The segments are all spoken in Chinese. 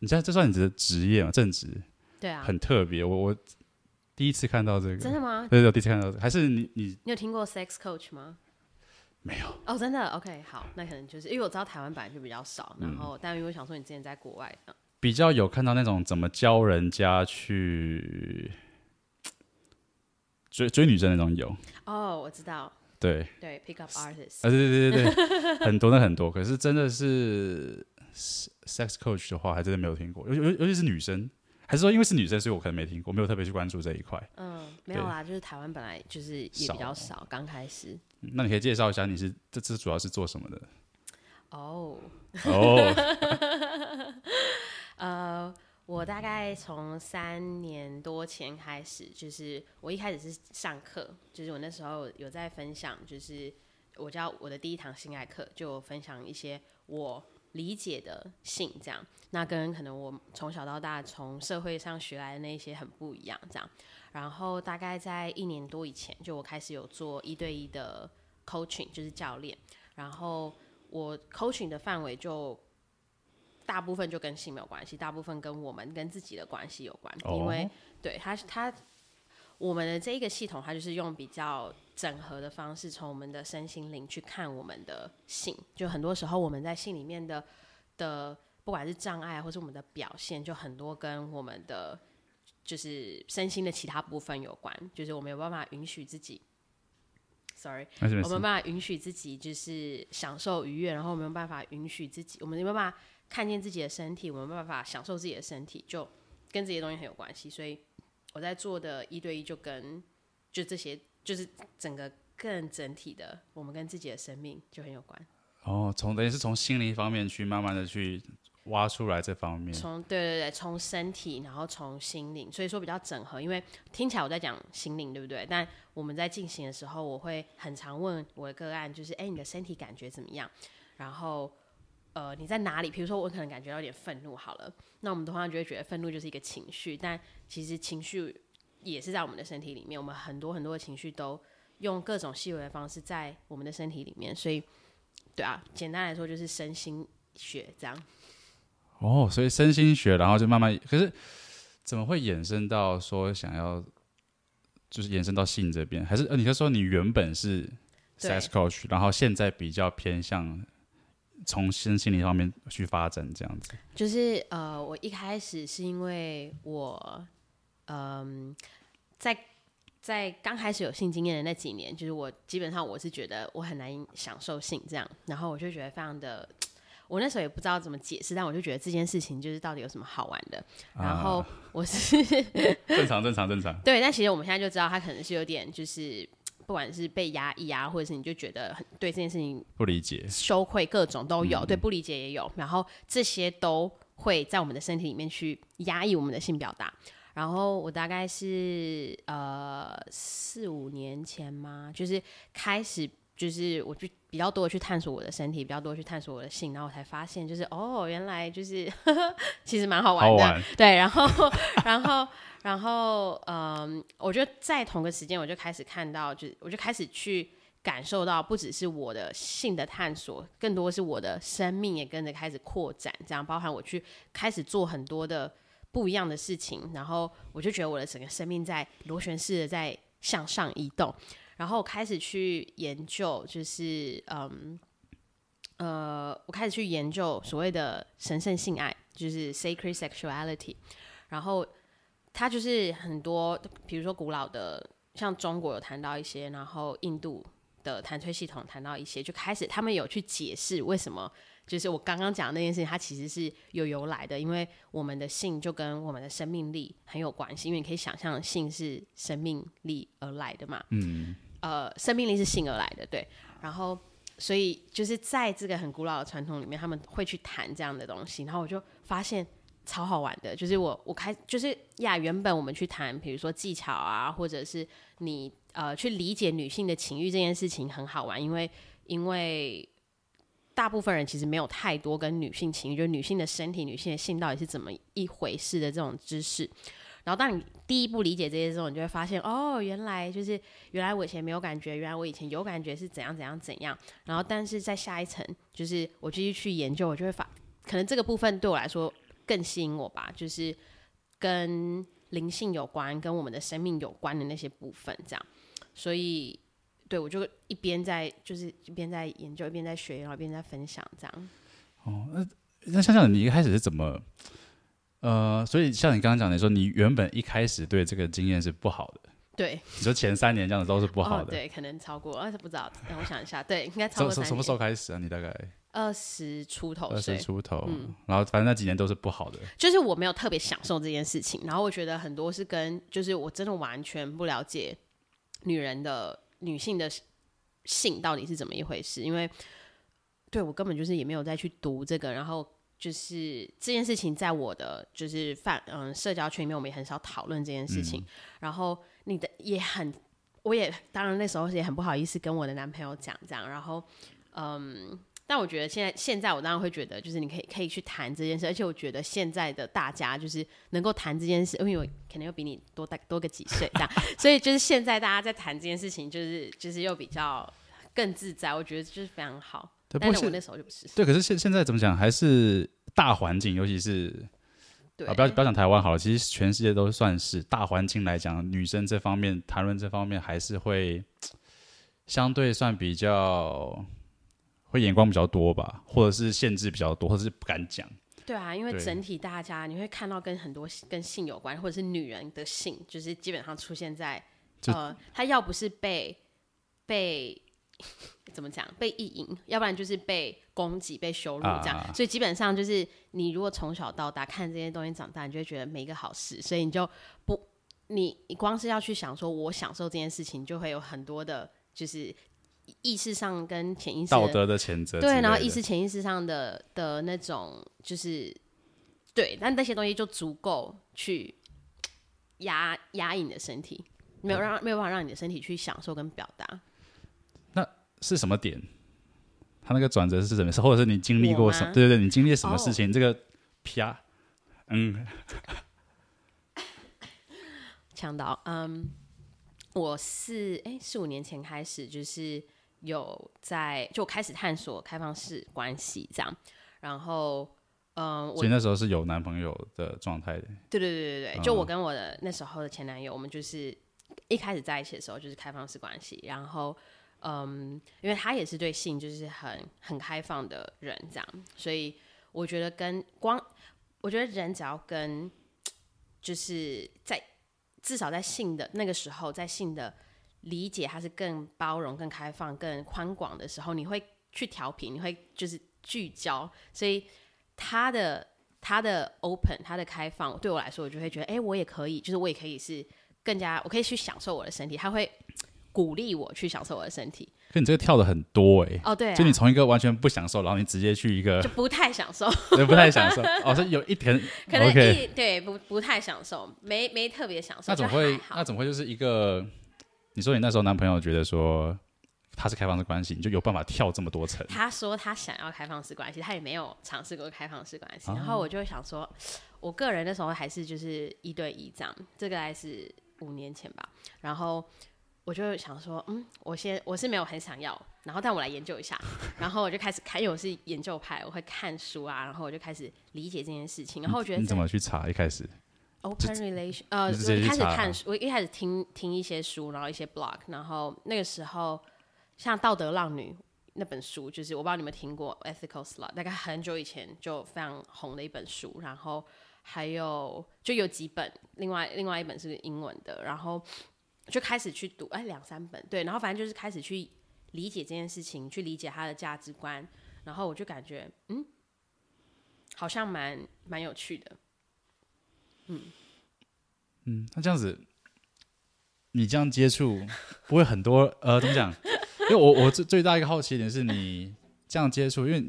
你知道这算你的职业吗？正职？对啊，很特别。我我第一次看到这个，真的吗？对对，第一次看到这个，还是你你你有听过 sex coach 吗？没有哦，真的 OK，好，那可能就是因为我知道台湾本来就比较少，然后、嗯、但因为我想说你之前在国外的，比较有看到那种怎么教人家去追追女生那种有哦，我知道，对对，pick up artist，啊对对对对，很多的很多，可是真的是 sex coach 的话，还真的没有听过，尤尤尤其是女生。还是说，因为是女生，所以我可能没听过，没有特别去关注这一块。嗯，没有啦，就是台湾本来就是也比较少，刚开始。那你可以介绍一下，你是这次主要是做什么的？哦哦，呃，我大概从三年多前开始，就是我一开始是上课，就是我那时候有在分享，就是我教我的第一堂性爱课，就分享一些我。理解的性这样，那跟可能我从小到大从社会上学来的那些很不一样这样。然后大概在一年多以前，就我开始有做一对一的 coaching，就是教练。然后我 coaching 的范围就大部分就跟性没有关系，大部分跟我们跟自己的关系有关。因为对他他我们的这一个系统，它就是用比较。整合的方式，从我们的身心灵去看我们的性，就很多时候我们在性里面的的，不管是障碍或是我们的表现，就很多跟我们的就是身心的其他部分有关，就是我们有办法允许自己，sorry，我们没有办法允许自己就是享受愉悦，然后我们没有办法允许自己，我们没有办法看见自己的身体，我们没有办法享受自己的身体，就跟这些东西很有关系，所以我在做的一对一就跟就这些。就是整个更整体的，我们跟自己的生命就很有关。哦，从等于是从心灵方面去慢慢的去挖出来这方面。从对对对，从身体，然后从心灵，所以说比较整合。因为听起来我在讲心灵，对不对？但我们在进行的时候，我会很常问我的个案，就是哎，你的身体感觉怎么样？然后呃，你在哪里？比如说我可能感觉到有点愤怒，好了，那我们通常就会觉得愤怒就是一个情绪，但其实情绪。也是在我们的身体里面，我们很多很多的情绪都用各种细微的方式在我们的身体里面，所以，对啊，简单来说就是身心学这样。哦，所以身心学，然后就慢慢，可是怎么会衍生到说想要，就是延伸到性这边？还是呃，你就说你原本是 sex coach，然后现在比较偏向从身心灵方面去发展这样子？就是呃，我一开始是因为我。嗯，在在刚开始有性经验的那几年，就是我基本上我是觉得我很难享受性这样，然后我就觉得非常的，我那时候也不知道怎么解释，但我就觉得这件事情就是到底有什么好玩的，然后我是、啊、正常正常正常，对，但其实我们现在就知道他可能是有点就是不管是被压抑啊，或者是你就觉得很对这件事情不理解、羞愧各种都有，嗯、对，不理解也有，然后这些都会在我们的身体里面去压抑我们的性表达。然后我大概是呃四五年前嘛，就是开始就是我就比较多的去探索我的身体，比较多去探索我的性，然后我才发现就是哦，原来就是呵呵 其实蛮好玩的，玩 对。然后然后然后嗯，我就在同个时间我就开始看到，就我就开始去感受到，不只是我的性的探索，更多是我的生命也跟着开始扩展，这样包含我去开始做很多的。不一样的事情，然后我就觉得我的整个生命在螺旋式的在向上移动，然后开始去研究，就是嗯呃，我开始去研究所谓的神圣性爱，就是 sacred sexuality，然后它就是很多，比如说古老的，像中国有谈到一些，然后印度的弹吹系统谈到一些，就开始他们有去解释为什么。就是我刚刚讲的那件事情，它其实是有由来的，因为我们的性就跟我们的生命力很有关系，因为你可以想象性是生命力而来的嘛，嗯，呃，生命力是性而来的，对，然后所以就是在这个很古老的传统里面，他们会去谈这样的东西，然后我就发现超好玩的，就是我我开就是呀，原本我们去谈，比如说技巧啊，或者是你呃去理解女性的情欲这件事情很好玩，因为因为。大部分人其实没有太多跟女性情欲，就女性的身体、女性的性到底是怎么一回事的这种知识。然后，当你第一步理解这些之后，你就会发现，哦，原来就是原来我以前没有感觉，原来我以前有感觉是怎样怎样怎样。然后，但是在下一层，就是我继续去研究，我就会发，可能这个部分对我来说更吸引我吧，就是跟灵性有关、跟我们的生命有关的那些部分，这样。所以，对我就一边在就是一边在研究，一边在学，然后一边在分享这样。哦，那那想想你一开始是怎么？呃，所以像你刚刚讲的说，你原本一开始对这个经验是不好的。对，你说前三年这样子都是不好的。哦、对，可能超过，而且不知道，让我想一下，对，应该超过。什么时候开始啊？你大概二十出头，二十出头，嗯，然后反正那几年都是不好的。就是我没有特别享受这件事情，然后我觉得很多是跟，就是我真的完全不了解女人的女性的性到底是怎么一回事，因为对我根本就是也没有再去读这个，然后。就是这件事情，在我的就是范嗯社交圈里面，我们也很少讨论这件事情。嗯、然后你的也很，我也当然那时候也很不好意思跟我的男朋友讲这样。然后嗯，但我觉得现在现在我当然会觉得，就是你可以可以去谈这件事。而且我觉得现在的大家就是能够谈这件事，因为我可能又比你多大多个几岁这样，所以就是现在大家在谈这件事情，就是就是又比较更自在。我觉得就是非常好。对，但是我那时候就不是。对，可是现现在怎么讲，还是大环境，尤其是对啊，不要不要讲台湾好了，其实全世界都算是大环境来讲，女生这方面谈论这方面还是会相对算比较会眼光比较多吧，或者是限制比较多，或者是不敢讲。对啊，因为整体大家你会看到跟很多跟性有关，或者是女人的性，就是基本上出现在呃，她要不是被被。怎么讲？被意淫，要不然就是被攻击、被羞辱这样。啊、所以基本上就是，你如果从小到大看这些东西长大，你就会觉得没一个好事。所以你就不，你你光是要去想说，我享受这件事情，就会有很多的，就是意识上跟潜意识道德的谴责。对，然后意识、潜意识上的的那种，就是对，但那些东西就足够去压压抑你的身体，没有让没有办法让你的身体去享受跟表达。是什么点？他那个转折是什么事？或者是你经历过什么？对对对，你经历什么事情？Oh. 这个啪，嗯，强到，嗯，我是哎四五年前开始，就是有在就开始探索开放式关系这样，然后嗯，所以那时候是有男朋友的状态的。对对对对对，嗯、就我跟我的那时候的前男友，我们就是一开始在一起的时候就是开放式关系，然后。嗯，因为他也是对性就是很很开放的人，这样，所以我觉得跟光，我觉得人只要跟，就是在至少在性的那个时候，在性的理解，他是更包容、更开放、更宽广的时候，你会去调频，你会就是聚焦，所以他的他的 open，他的开放，对我来说，我就会觉得，哎、我也可以，就是我也可以是更加，我可以去享受我的身体，他会。鼓励我去享受我的身体，可你这个跳的很多哎、欸，哦对、啊，就你从一个完全不享受，然后你直接去一个就不太享受，对，不太享受，哦，是有一点 可能一 okay 对不不太享受，没没特别享受，那怎么会那怎么会就是一个？你说你那时候男朋友觉得说他是开放式关系，你就有办法跳这么多层？他说他想要开放式关系，他也没有尝试过开放式关系，啊、然后我就想说，我个人那时候还是就是一对一这样，这个还是五年前吧，然后。我就想说，嗯，我先我是没有很想要，然后但我来研究一下，然后我就开始看，因为我是研究派，我会看书啊，然后我就开始理解这件事情，然后我觉得你怎么去查？一开始 open relation，呃，我一开始看书，我一开始听听一些书，然后一些 blog，然后那个时候像《道德浪女》那本书，就是我不知道你们听过 Ethical Slut，大概很久以前就非常红的一本书，然后还有就有几本，另外另外一本是英文的，然后。就开始去读，哎，两三本，对，然后反正就是开始去理解这件事情，去理解他的价值观，然后我就感觉，嗯，好像蛮蛮有趣的，嗯嗯，那这样子，你这样接触不会很多，呃，怎么讲？因为我我最最大一个好奇点是你这样接触，因为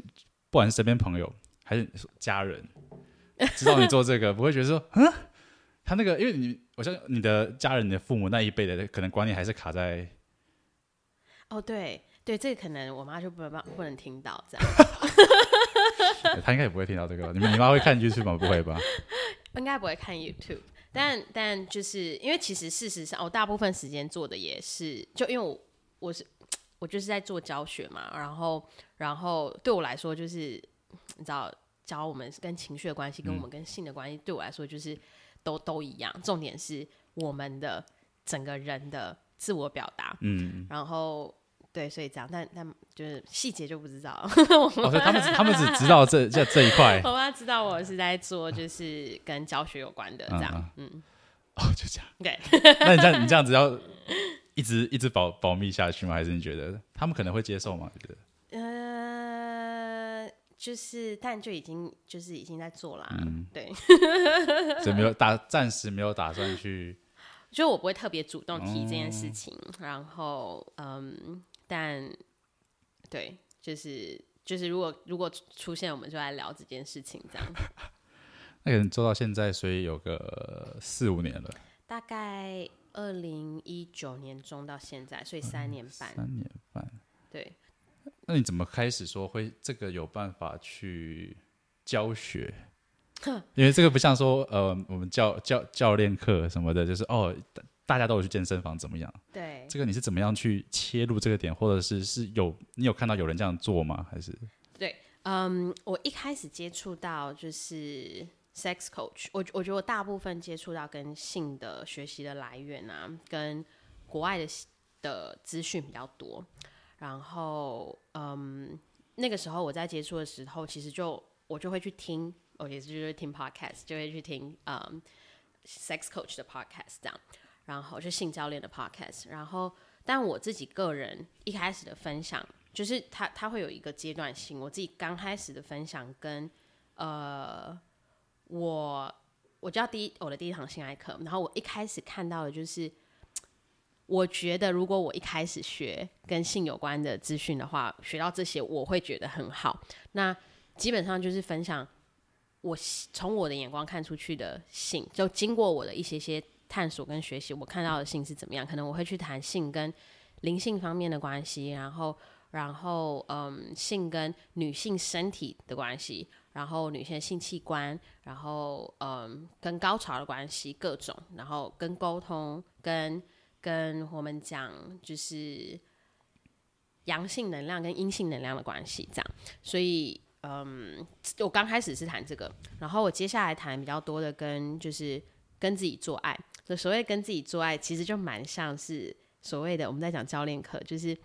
不管是身边朋友还是家人，知道你做这个，不会觉得说，嗯。他那个，因为你，我相信你的家人、你的父母那一辈的，可能观念还是卡在……哦，对对，这个可能我妈就不能不能听到这样。他应该也不会听到这个。你们你妈会看 YouTube 吗？不会吧？应该不会看 YouTube，但但就是因为其实事实上，我大部分时间做的也是，就因为我我是 我就是在做教学嘛，然后然后对我来说就是你知道。教我们跟情绪的关系，跟我们跟性的关系，对我来说就是都都一样。重点是我们的整个人的自我表达，嗯，然后对，所以这样，但但就是细节就不知道。哦，所以他们他们只知道这这这一块。我妈知道我是在做就是跟教学有关的这样，嗯，嗯哦，就这样。对，那你这样你这样子要一直一直保保密下去吗？还是你觉得他们可能会接受吗？觉得？就是，但就已经就是已经在做啦，嗯，对，所以没有打，暂时没有打算去，就我不会特别主动提这件事情，哦、然后，嗯，但对，就是就是，如果如果出现，我们就来聊这件事情，这样。那可能做到现在，所以有个四五年了，大概二零一九年中到现在，所以三年半，三年半，对。那你怎么开始说会这个有办法去教学？因为这个不像说呃，我们教教教练课什么的，就是哦，大家都有去健身房怎么样？对，这个你是怎么样去切入这个点，或者是是有你有看到有人这样做吗？还是？对，嗯，我一开始接触到就是 sex coach，我我觉得我大部分接触到跟性的学习的来源啊，跟国外的的资讯比较多。然后，嗯，那个时候我在接触的时候，其实就我就会去听，我也是就是听 podcast，就会去听，嗯，sex coach 的 podcast 这样，然后就性教练的 podcast。然后，但我自己个人一开始的分享，就是他他会有一个阶段性。我自己刚开始的分享跟，呃，我我教第一我的第一堂性爱课，然后我一开始看到的就是。我觉得，如果我一开始学跟性有关的资讯的话，学到这些，我会觉得很好。那基本上就是分享我从我的眼光看出去的性，就经过我的一些些探索跟学习，我看到的性是怎么样。可能我会去谈性跟灵性方面的关系，然后，然后，嗯，性跟女性身体的关系，然后女性性器官，然后，嗯，跟高潮的关系，各种，然后跟沟通跟。跟我们讲就是阳性能量跟阴性能量的关系，这样。所以，嗯，我刚开始是谈这个，然后我接下来谈比较多的跟就是跟自己做爱。就所谓跟自己做爱，其实就蛮像是所谓的我们在讲教练课，就是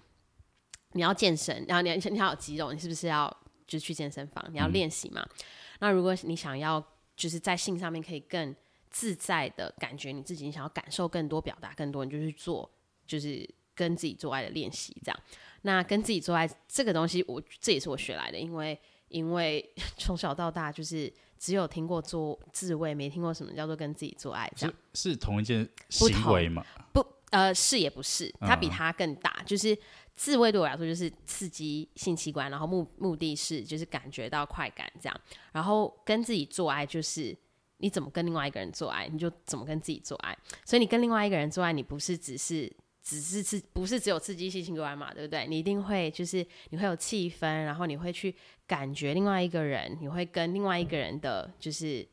你要健身，然后你你要有肌肉，你是不是要就去健身房？你要练习嘛？嗯。那如果你想要就是在性上面可以更。自在的感觉，你自己你想要感受更多，表达更多，你就去做，就是跟自己做爱的练习，这样。那跟自己做爱这个东西，我这也是我学来的，因为因为 从小到大就是只有听过做自慰，没听过什么叫做跟自己做爱，这样是，是同一件行为吗？不，不，呃，是也不是，它比它更大。嗯、就是自慰对我来说就是刺激性器官，然后目目的是就是感觉到快感这样，然后跟自己做爱就是。你怎么跟另外一个人做爱，你就怎么跟自己做爱。所以你跟另外一个人做爱，你不是只是只是刺，不是只有刺激性器官嘛，对不对？你一定会就是你会有气氛，然后你会去感觉另外一个人，你会跟另外一个人的就是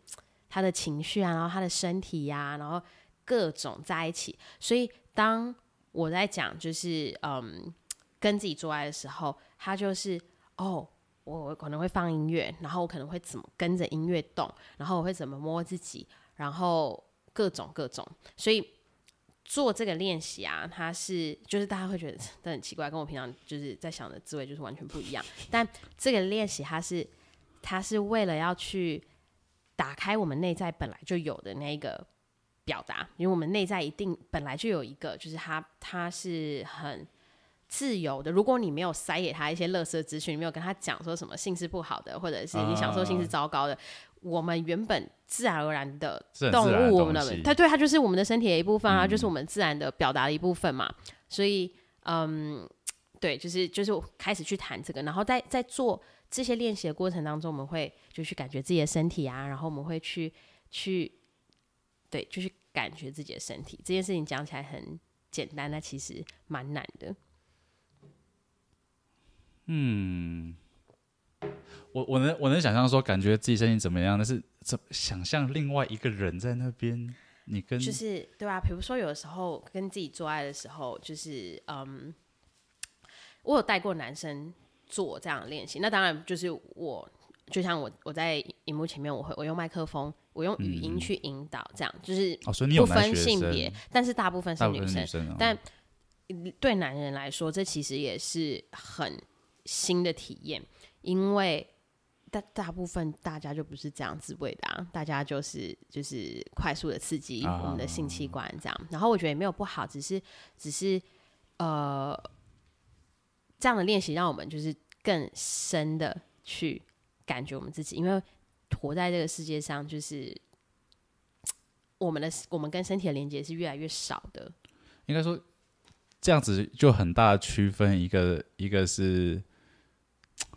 他的情绪啊，然后他的身体呀、然后各种在一起。所以当我在讲就是嗯跟自己做爱的时候，他就是哦。我可能会放音乐，然后我可能会怎么跟着音乐动，然后我会怎么摸自己，然后各种各种。所以做这个练习啊，它是就是大家会觉得 这很奇怪，跟我平常就是在想的滋味就是完全不一样。但这个练习它是它是为了要去打开我们内在本来就有的那个表达，因为我们内在一定本来就有一个，就是它它是很。自由的，如果你没有塞给他一些垃圾资讯，你没有跟他讲说什么性是不好的，或者是你享受性是糟糕的，uh, 我们原本自然而然的动物，我们的它对它就是我们的身体的一部分啊，嗯、就是我们自然的表达的一部分嘛。所以，嗯，对，就是就是开始去谈这个，然后在在做这些练习的过程当中，我们会就去感觉自己的身体啊，然后我们会去去对，就是感觉自己的身体。这件事情讲起来很简单，但其实蛮难的。嗯，我我能我能想象说，感觉自己身体怎么样，但是怎想象另外一个人在那边，你跟就是对吧？比如说有的时候跟自己做爱的时候，就是嗯，我有带过男生做这样的练习，那当然就是我就像我我在荧幕前面，我会我用麦克风，我用语音去引导，这样、嗯、就是不分性别，哦、但是大部分是女生，女生哦、但对男人来说，这其实也是很新的体验，因为大大部分大家就不是这样自慰的、啊，大家就是就是快速的刺激我们的性器官这样，啊、然后我觉得也没有不好，只是只是呃这样的练习让我们就是更深的去。感觉我们自己，因为活在这个世界上，就是我们的我们跟身体的连接是越来越少的。应该说，这样子就很大的区分，一个一个是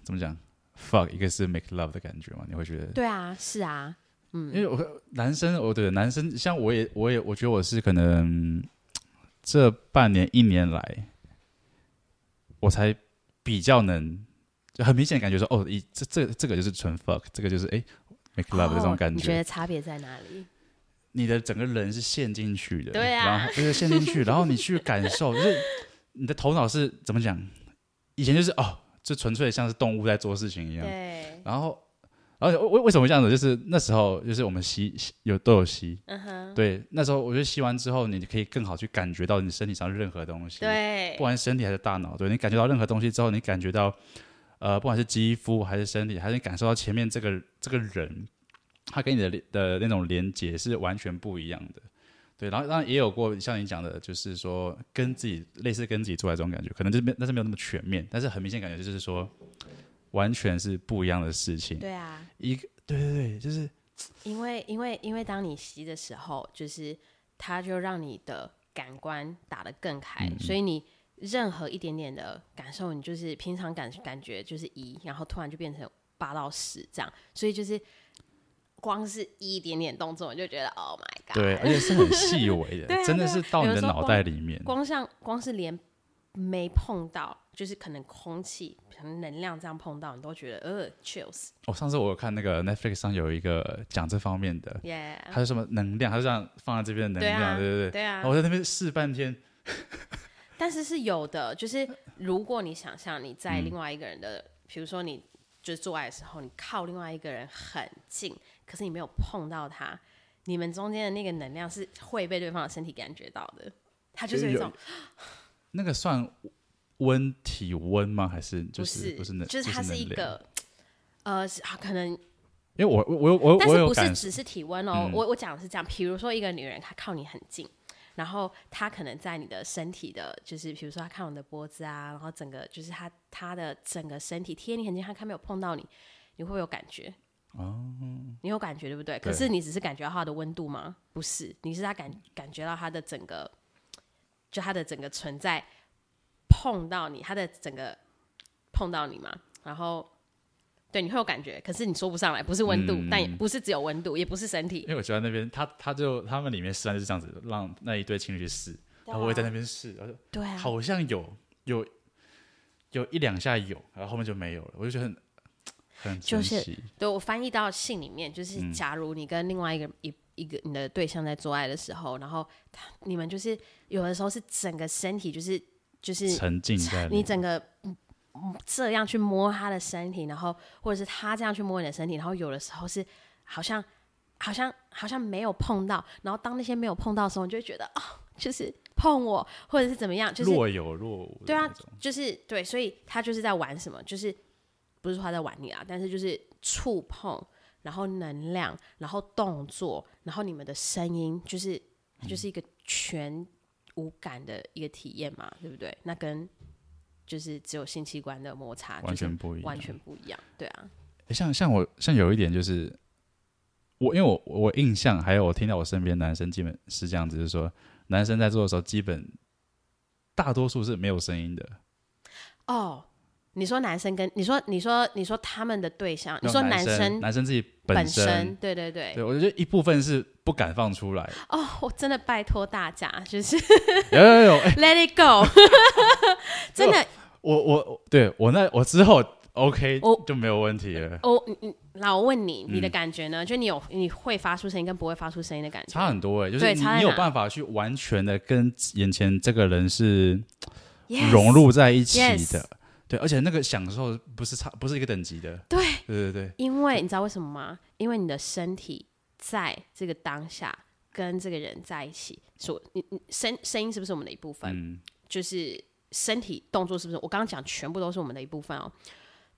怎么讲，fuck，一个是 make love 的感觉嘛？你会觉得？对啊，是啊，嗯，因为我男生，我对男生，像我也，我也，我觉得我是可能这半年一年来，我才比较能。就很明显感觉说，哦，一这这这个就是纯 fuck，这个就是哎 make love 的这种感觉。你觉得差别在哪里？你的整个人是陷进去的，对啊，然后就是陷进去，然后你去感受，就是你的头脑是怎么讲？以前就是哦，就纯粹像是动物在做事情一样。对。然后，而且为为什么这样子？就是那时候，就是我们吸有都有吸，嗯哼。对，那时候我觉得吸完之后，你可以更好去感觉到你身体上任何东西。对。不管是身体还是大脑，对，你感觉到任何东西之后，你感觉到。呃，不管是肌肤还是身体，还是你感受到前面这个这个人，他跟你的的那种连接是完全不一样的，对。然后当然也有过像你讲的，就是说跟自己类似跟自己做爱这种感觉，可能就没，但是没有那么全面，但是很明显感觉就是说，完全是不一样的事情。对啊，一个对对对，就是因为因为因为当你吸的时候，就是它就让你的感官打得更开，嗯、所以你。任何一点点的感受，你就是平常感感觉就是一，然后突然就变成八到十这样，所以就是光是一点点动作，你就觉得 Oh my God！对，而且是很细微的，啊、真的是到你的脑袋里面。光像光是连没碰到，就是可能空气、可能能量这样碰到，你都觉得呃 chills。哦，上次我有看那个 Netflix 上有一个讲这方面的，耶，还有什么能量，他就这样放在这边的能量，对，啊、对对对，啊，我在那边试半天。但是是有的，就是如果你想象你在另外一个人的，嗯、比如说你就是做爱的时候，你靠另外一个人很近，可是你没有碰到他，你们中间的那个能量是会被对方的身体感觉到的，他就是一种那个算温体温吗？还是就是不是能？就是它是一个呃，可能因为我我我我，但是不是只是体温哦，嗯、我我讲的是这样，比如说一个女人她靠你很近。然后她可能在你的身体的，就是比如说她看我的脖子啊，然后整个就是她她的整个身体贴你很近，她看没有碰到你，你会不会有感觉？哦，你有感觉对不对？可是你只是感觉到它的温度吗？不是，你是他感感觉到他的整个，就他的整个存在碰到你，他的整个碰到你嘛，然后。对，你会有感觉，可是你说不上来，不是温度，嗯、但也不是只有温度，也不是身体。因为我觉得那边他他就他们里面实际上就是这样子，让那一对情侣去试，啊、然后我也在那边试，然后对、啊，好像有有有一两下有，然后后面就没有了，我就觉得很很就是对我翻译到信里面，就是假如你跟另外一个、嗯、一一个你的对象在做爱的时候，然后他你们就是有的时候是整个身体就是就是沉浸在你整个。这样去摸他的身体，然后或者是他这样去摸你的身体，然后有的时候是好像好像好像没有碰到，然后当那些没有碰到的时候，你就会觉得哦，就是碰我，或者是怎么样，就是若有若无。对啊，就是对，所以他就是在玩什么，就是不是说他在玩你啊，但是就是触碰，然后能量，然后动作，然后你们的声音，就是就是一个全无感的一个体验嘛，对不对？那跟就是只有性器官的摩擦，完全不一样，完全不一样，对啊。像像我像有一点就是，我因为我我印象还有我听到我身边男生基本是这样子，就是说男生在做的时候，基本大多数是没有声音的。哦，你说男生跟你说你说你说他们的对象，你说男生男生自己本身，本身对对对，对我觉得一部分是不敢放出来。哦，我真的拜托大家，就是有有有，Let it go。真的，我我对我那我之后 OK，我就没有问题了。哦，嗯，那我问你，你的感觉呢？就你有你会发出声音跟不会发出声音的感觉？差很多哎，就是你有办法去完全的跟眼前这个人是融入在一起的，对，而且那个享受不是差，不是一个等级的。对，对对对。因为你知道为什么吗？因为你的身体在这个当下跟这个人在一起，所你你声声音是不是我们的一部分？嗯，就是身体动作是不是？我刚刚讲全部都是我们的一部分哦。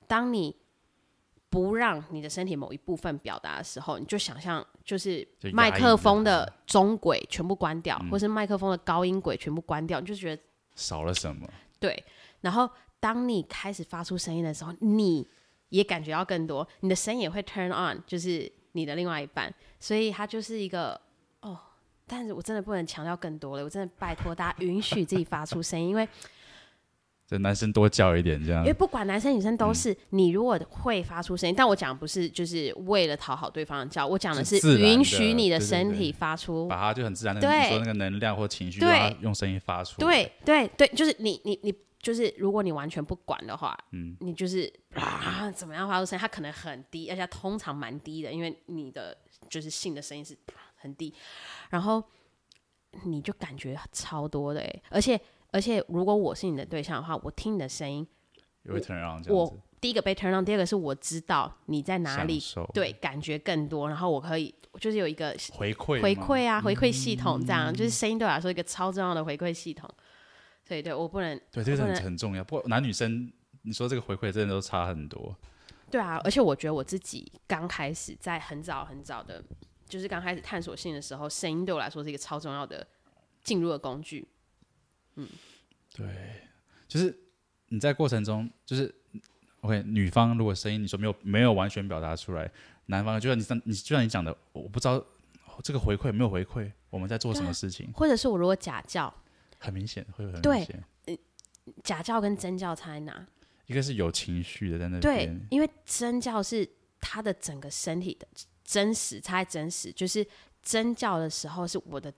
当你不让你的身体某一部分表达的时候，你就想象就是麦克风的中轨全部关掉，或是麦克风的高音轨全部关掉，你就觉得少了什么？对。然后当你开始发出声音的时候，你也感觉到更多，你的声音也会 turn on，就是你的另外一半。所以它就是一个哦，但是我真的不能强调更多了，我真的拜托大家允许自己发出声音，因为。这男生多叫一点，这样。因为不管男生女生都是，嗯、你如果会发出声音，但我讲的不是就是为了讨好对方的叫，我讲的是允许你的身体发出，对对对，把它就很自然的对你说那个能量或情绪，对，用声音发出。对对对，就是你你你就是如果你完全不管的话，嗯，你就是啊怎么样发出声音，它可能很低，而且通常蛮低的，因为你的就是性的声音是很低，然后你就感觉超多的哎，而且。而且，如果我是你的对象的话，我听你的声音，也会 turn on 我第一个被 turn on，第二个是我知道你在哪里，对，感觉更多。然后我可以就是有一个回馈回馈啊，回馈系统这样，嗯、就是声音对我来说一个超重要的回馈系统。所以对我不能，对这个很很重要。不过男女生，你说这个回馈真的都差很多。对啊，而且我觉得我自己刚开始在很早很早的，就是刚开始探索性的时候，声音对我来说是一个超重要的进入的工具。嗯，对，就是你在过程中，就是 OK，女方如果声音你说没有没有完全表达出来，男方就像你你就像你讲的，我不知道这个回馈没有回馈，我们在做什么事情，或者是我如果假叫，很明显会很明显，对，假叫跟真叫差在哪？一个是有情绪的在那边，对，因为真叫是他的整个身体的真实，差在真实，就是真叫的时候是我的。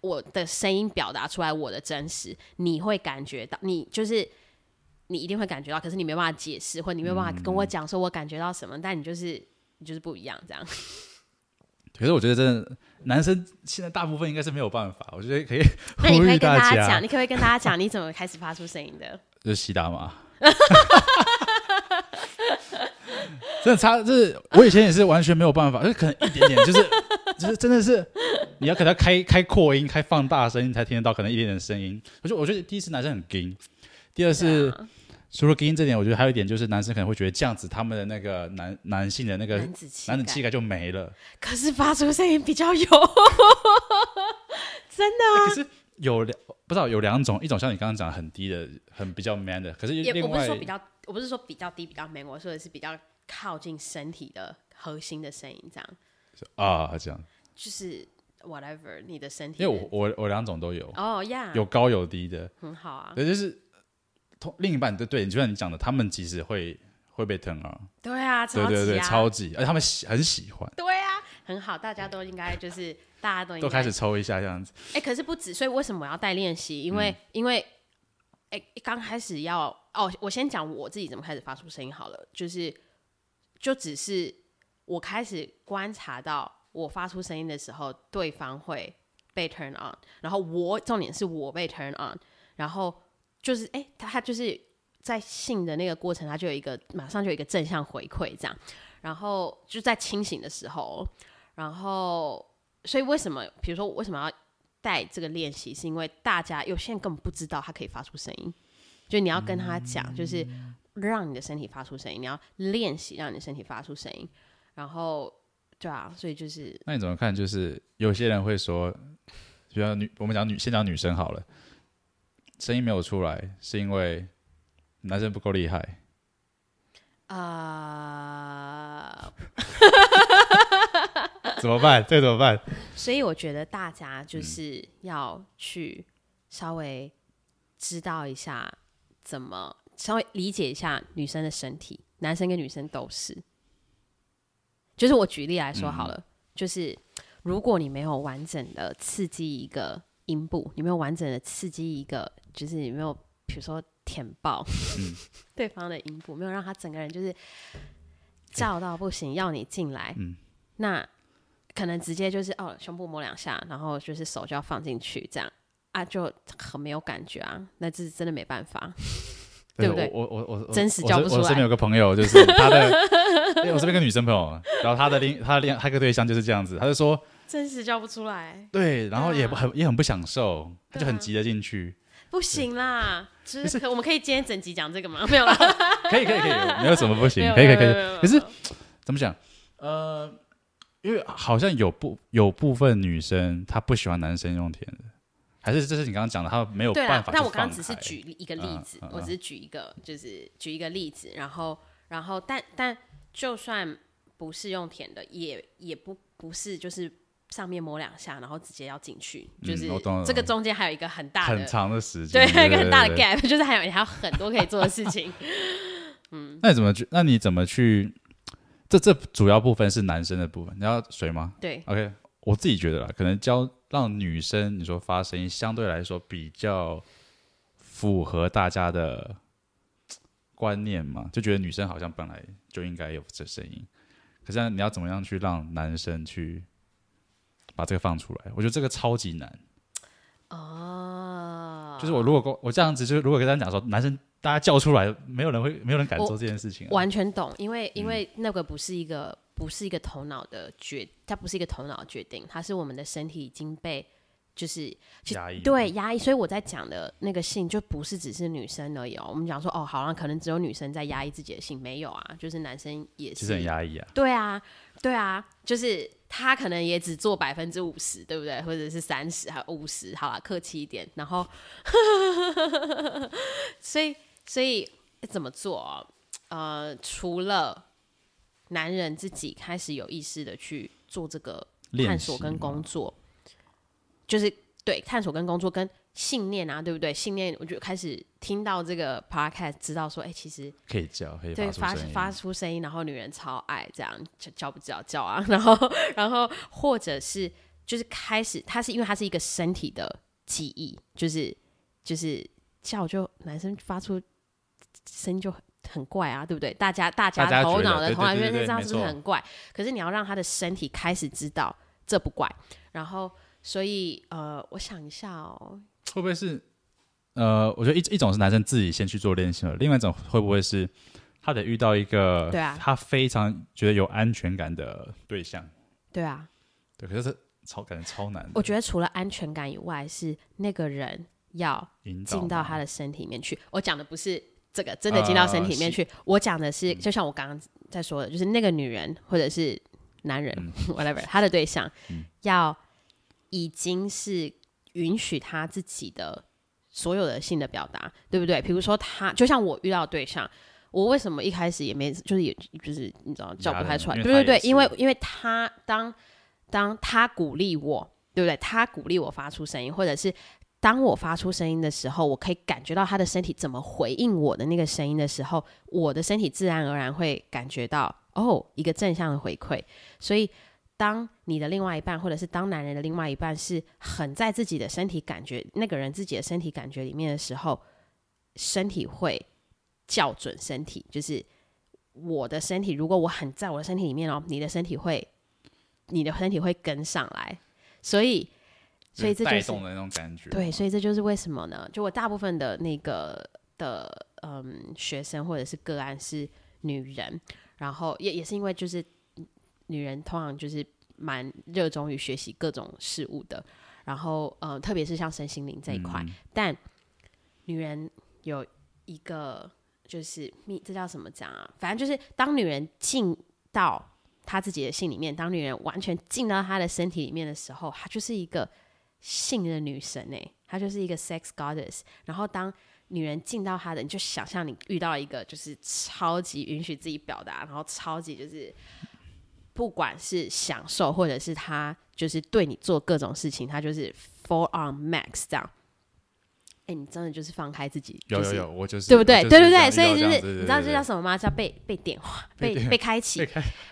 我的声音表达出来我的真实，你会感觉到，你就是你一定会感觉到，可是你没办法解释，或你没有办法跟我讲说我感觉到什么，嗯、但你就是你就是不一样这样。可是我觉得真的男生现在大部分应该是没有办法，我觉得可以。那你可以跟大家讲，你可不可以跟大家讲你怎么开始发出声音的？就是吸大麻。真的差，就是我以前也是完全没有办法，就可能一点点，就是就是真的是你要给他开开扩音、开放大声音才听得到，可能一点点声音。我觉得我觉得第一次男生很 gay，第二是、啊、除了 gay 这点，我觉得还有一点就是男生可能会觉得这样子他们的那个男男性的那个男子气概就没了。可是发出声音比较有，真的啊。可是有两不知道有两种，一种像你刚刚讲很低的，很比较 man 的，可是另外也我不是说比较，我不是说比较低比较 man，我说的是比较。靠近身体的核心的声音，这样啊，这样就是 whatever 你的身体的，因为我我我两种都有哦呀，oh, yeah. 有高有低的，很好啊。对，就是同另一半对对，就像你讲的，他们其实会会被 turn 啊，对啊，对对对，超级，而且他们喜很喜欢，对啊，很好，大家都应该就是大家都都开始抽一下这样子。哎、欸，可是不止，所以为什么我要带练习？因为、嗯、因为哎，刚、欸、开始要哦，我先讲我自己怎么开始发出声音好了，就是。就只是我开始观察到，我发出声音的时候，对方会被 turn on，然后我重点是我被 turn on，然后就是哎，他他就是在性的那个过程，他就有一个马上就有一个正向回馈这样，然后就在清醒的时候，然后所以为什么，比如说为什么要带这个练习，是因为大家有些人根本不知道他可以发出声音，就你要跟他讲，就是。让你的身体发出声音，你要练习让你的身体发出声音，然后，对啊，所以就是，那你怎么看？就是有些人会说，比如女，我们讲女，先讲女生好了，声音没有出来，是因为男生不够厉害。啊、uh... 怎么办？这怎么办？所以我觉得大家就是要去稍微知道一下怎么。稍微理解一下女生的身体，男生跟女生都是。就是我举例来说好了，嗯、就是如果你没有完整的刺激一个阴部，你没有完整的刺激一个，就是你没有，比如说舔爆、嗯、对方的阴部，没有让他整个人就是照到不行，要你进来、嗯，那可能直接就是哦，胸部摸两下，然后就是手就要放进去，这样。啊，就很没有感觉啊，那这是真的没办法。对不对？我我我我真实叫不出来。我身边有个朋友，就是 他的，因为我身边个女生朋友，然后他的另他的恋他个对象就是这样子，他就说 真实叫不出来。对，然后也不很也很不享受，他就很急着进去。不行啦，就是可我们可以今天整集讲这个吗？没有啦，可以可以可以，没有什么不行，可以可以可以。可是怎么讲？呃，因为好像有部有部分女生她不喜欢男生用甜的。还是这是你刚刚讲的，他没有办法。但我刚刚只是举一个例子，我只是举一个，就是举一个例子。然后，然后，但但就算不是用舔的，也也不不是就是上面摸两下，然后直接要进去，就是这个中间还有一个很大的很长的时间，对，还有一个很大的 gap，就是还有还有很多可以做的事情。嗯，那你怎么去？那你怎么去？这这主要部分是男生的部分，你要水吗？对，OK，我自己觉得啦，可能教。让女生你说发声音相对来说比较符合大家的观念嘛，就觉得女生好像本来就应该有这声音，可是你要怎么样去让男生去把这个放出来？我觉得这个超级难。哦，就是我如果我这样子，就是如果跟大家讲说，男生大家叫出来，没有人会，没有人敢做这件事情啊。完全懂，因为因为那个不是一个。不是一个头脑的决，它不是一个头脑决定，它是我们的身体已经被就是压抑，对压抑。所以我在讲的那个性，就不是只是女生而已哦。我们讲说哦，好像可能只有女生在压抑自己的性，没有啊，就是男生也是，其实很压抑啊。对啊，对啊，就是他可能也只做百分之五十，对不对？或者是三十，还有五十，好了，客气一点。然后，所以，所以怎么做哦？呃，除了。男人自己开始有意识的去做这个探索跟工作，就是对探索跟工作跟信念啊，对不对？信念，我就开始听到这个 podcast，知道说，哎、欸，其实可以叫，可以对发发出声音，然后女人超爱这样叫叫不叫叫啊，然后然后或者是就是开始，它是因为它是一个身体的记忆，就是就是叫就男生发出声音就很。很怪啊，对不对？大家大家头脑的头脑，因为这样是不是很怪？可是你要让他的身体开始知道这不怪，然后所以呃，我想一下哦，会不会是呃，我觉得一一种是男生自己先去做练习了，另外一种会不会是他得遇到一个对啊，他非常觉得有安全感的对象？对啊，对，可是超感觉超难。我觉得除了安全感以外，是那个人要进到他的身体里面去。我讲的不是。这个真的进到身体里面去。呃、我讲的是，就像我刚刚在说的，就是那个女人或者是男人、嗯、whatever，他的对象、嗯、要已经是允许他自己的所有的性的表达，对不对？比如说他，就像我遇到的对象，我为什么一开始也没，就是也就是你知道叫不太出来，对对对，因为因为他当当他鼓励我，对不对？他鼓励我发出声音，或者是。当我发出声音的时候，我可以感觉到他的身体怎么回应我的那个声音的时候，我的身体自然而然会感觉到哦，一个正向的回馈。所以，当你的另外一半，或者是当男人的另外一半是很在自己的身体感觉，那个人自己的身体感觉里面的时候，身体会校准身体，就是我的身体，如果我很在我的身体里面哦，你的身体会，你的身体会跟上来，所以。所以这就是那种感觉，对，所以这就是为什么呢？就我大部分的那个的嗯学生或者是个案是女人，然后也也是因为就是女人通常就是蛮热衷于学习各种事物的，然后嗯特别是像身心灵这一块，嗯、但女人有一个就是秘，这叫什么讲啊？反正就是当女人进到她自己的心里面，当女人完全进到她的身体里面的时候，她就是一个。性的女神诶、她就是一个 sex goddess。然后当女人进到她的，你就想象你遇到一个就是超级允许自己表达，然后超级就是不管是享受或者是她就是对你做各种事情，她就是 full on max 这样。哎、欸，你真的就是放开自己，有有有，我就是对不对？对对对，所以就是你知道这叫什么吗？叫被被点化，被被开启，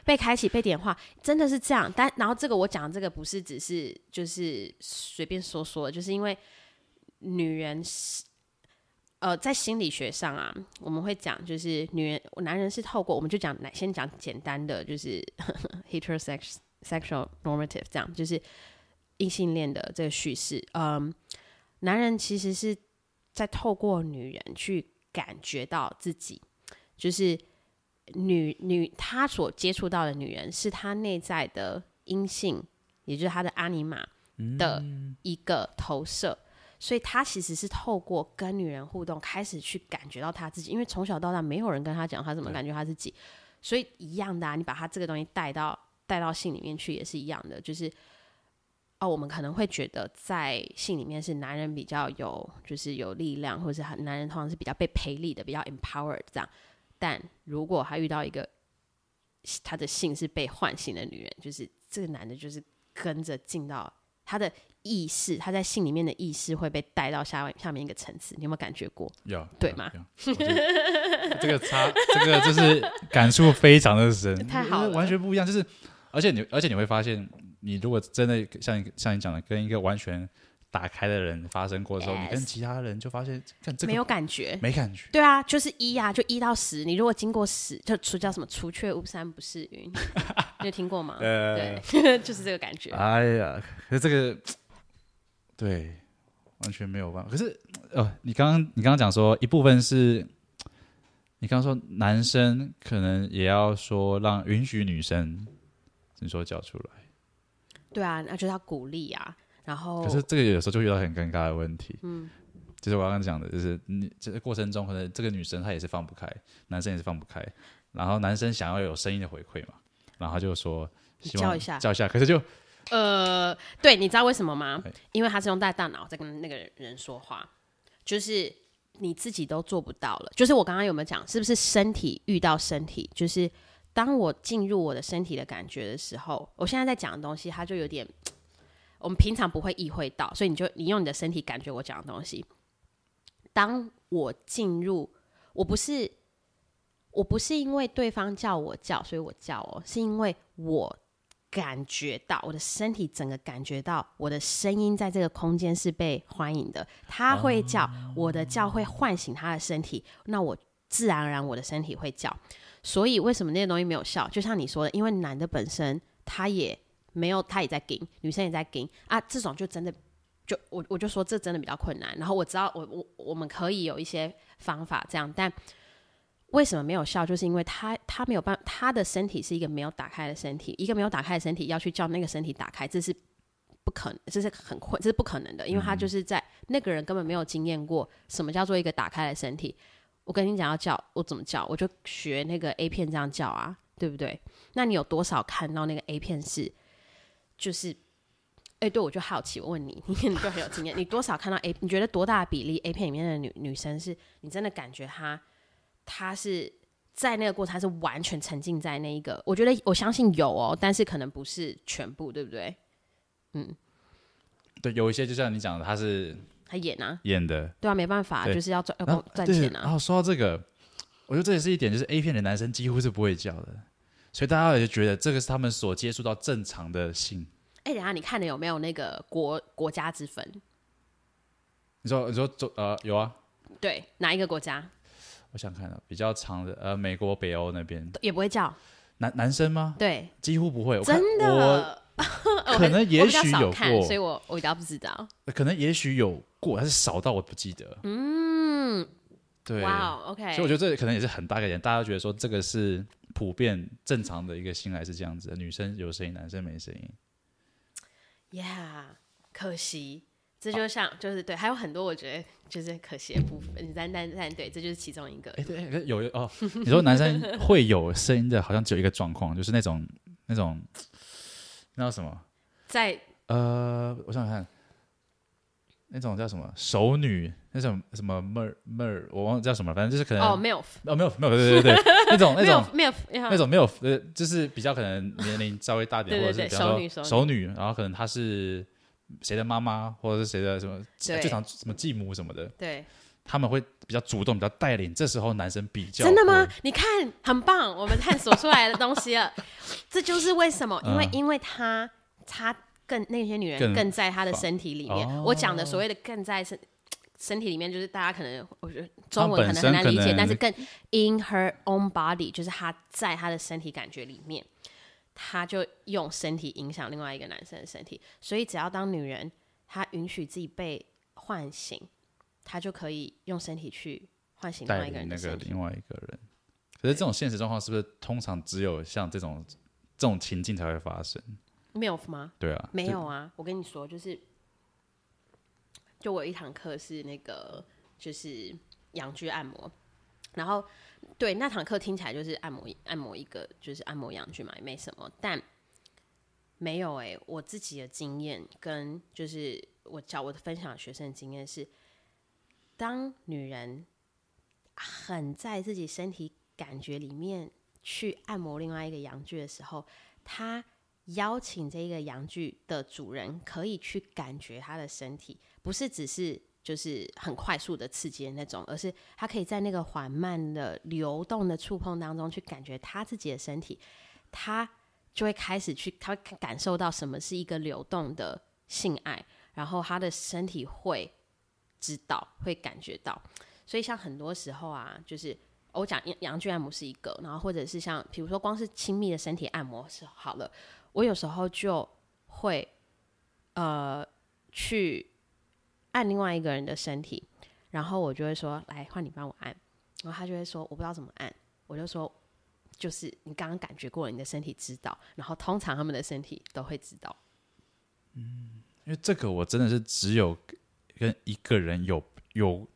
被开启，被点化，真的是这样。但然后这个我讲的这个不是只是就是随便说说，就是因为女人是呃在心理学上啊，我们会讲就是女人男人是透过我们就讲来先讲简单的就是 heterosexual normative 这样，就是异性恋的这个叙事，嗯。男人其实是在透过女人去感觉到自己，就是女女他所接触到的女人是他内在的阴性，也就是他的阿尼玛的一个投射，嗯、所以他其实是透过跟女人互动开始去感觉到他自己，因为从小到大没有人跟他讲他怎么感觉他自己，所以一样的啊，你把他这个东西带到带到性里面去也是一样的，就是。哦，我们可能会觉得在性里面是男人比较有，就是有力量，或者是男人通常是比较被培力的，比较 empowered 这样。但如果他遇到一个他的性是被唤醒的女人，就是这个男的，就是跟着进到他的意识，他在性里面的意识会被带到下面下面一个层次。你有没有感觉过？有，对吗？这个差，这个就是感触非常的深，太好了，完全不一样。就是，而且你，而且你会发现。你如果真的像你像你讲的，跟一个完全打开的人发生过之后，Yes. 你跟其他人就发现，看这个没有感觉，没感觉。对啊，就是一呀、啊，就一到十。你如果经过十，就除叫什么“除却巫山不是云”，你有听过吗？呃、对，就是这个感觉。哎呀，可是这个对，完全没有办法。可是哦，你刚刚你刚刚讲说一部分是，你刚刚说男生可能也要说让允许女生，你说叫出来。对啊，那就是要鼓励啊，然后可是这个有时候就遇到很尴尬的问题，嗯，就是我刚刚讲的，就是你这个过程中，可能这个女生她也是放不开，男生也是放不开，然后男生想要有声音的回馈嘛，然后就说希望叫一下，叫一下，可是就呃，对，你知道为什么吗？因为他是用带大脑在跟那个人说话，就是你自己都做不到了，就是我刚刚有没有讲，是不是身体遇到身体，就是。当我进入我的身体的感觉的时候，我现在在讲的东西，它就有点我们平常不会意会到，所以你就你用你的身体感觉我讲的东西。当我进入，我不是我不是因为对方叫我叫，所以我叫哦，是因为我感觉到我的身体整个感觉到我的声音在这个空间是被欢迎的，他会叫，我的叫会唤醒他的身体，那我自然而然我的身体会叫。所以为什么那些东西没有效？就像你说的，因为男的本身他也没有，他也在给，女生也在给啊，这种就真的就我我就说这真的比较困难。然后我知道我我我们可以有一些方法这样，但为什么没有效？就是因为他他没有办法，他的身体是一个没有打开的身体，一个没有打开的身体要去叫那个身体打开，这是不可能，这是很困，这是不可能的，因为他就是在那个人根本没有经验过什么叫做一个打开的身体。我跟你讲要叫我怎么叫，我就学那个 A 片这样叫啊，对不对？那你有多少看到那个 A 片是，就是，哎、对，我就好奇，我问你，你你都很有经验，你多少看到 A？你觉得多大的比例 A 片里面的女女生是你真的感觉她，她是在那个过程，她是完全沉浸在那一个？我觉得我相信有哦，但是可能不是全部，对不对？嗯，对，有一些就像你讲的，她是。他演啊，演的，对啊，没办法，对就是要赚要赚钱啊。然后说到这个，我觉得这也是一点，就是 A 片的男生几乎是不会叫的，所以大家也就觉得这个是他们所接触到正常的性。哎，等下你看的有没有那个国国家之分？你说你说呃有啊？对，哪一个国家？我想看到比较长的呃美国北欧那边也不会叫男男生吗？对，几乎不会，真的。可能也许有过，所以我我比较不知道。可能也许有过，但是少到我不记得。嗯，对，哇，OK。所以我觉得这可能也是很大一个点，大家觉得说这个是普遍正常的一个性爱是这样子的，女生有声音，男生没声音。呀，yeah, 可惜，这就像、啊、就是对，还有很多我觉得就是可惜的部分。但但但对，这就是其中一个。哎，对，有哦，你说男生会有声音的，好像只有一个状况，就是那种那种。那叫什么？在呃，我想想看，那种叫什么？熟女，那种什么妹儿妹儿，我忘了叫什么，反正就是可能哦，milf。哦，milf milf 对对对，那种那种。milf 那种 milf 呃，就是比较可能年龄稍微大点，或者是比较说熟女，然后可能她是谁的妈妈，或者是谁的什么最常什么继母什么的，对，他们会比较主动，比较带领，这时候男生比较真的吗？你看很棒，我们探索出来的东西了。这就是为什么，因为因为他他更那些女人更在他的身体里面。我讲的所谓的更在身身体里面，就是大家可能我觉得中文可能很难理解，但是更 in her own body，就是他在他的身体感觉里面，他就用身体影响另外一个男生的身体。所以只要当女人她允许自己被唤醒，她就可以用身体去唤醒另外一个人。那个另外一个人，可是这种现实状况是不是通常只有像这种这种情境才会发生？没有吗？对啊，没有啊！我跟你说，就是就我有一堂课是那个就是阳具按摩，然后对那堂课听起来就是按摩按摩一个就是按摩阳具嘛，也没什么，但没有哎、欸，我自己的经验跟就是我教我的分享的学生的经验是，当女人很在自己身体感觉里面去按摩另外一个阳具的时候，她。邀请这个阳具的主人可以去感觉她的身体，不是只是就是很快速的刺激的那种，而是他可以在那个缓慢的流动的触碰当中去感觉他自己的身体，他就会开始去，他会感受到什么是一个流动的性爱，然后他的身体会知道，会感觉到。所以像很多时候啊，就是我讲阳具按摩是一个，然后或者是像比如说光是亲密的身体按摩是好了。我有时候就会，呃，去按另外一个人的身体，然后我就会说：“来，换你帮我按。”然后他就会说：“我不知道怎么按。”我就说：“就是你刚刚感觉过了，你的身体知道。”然后通常他们的身体都会知道。嗯，因为这个我真的是只有跟一个人有有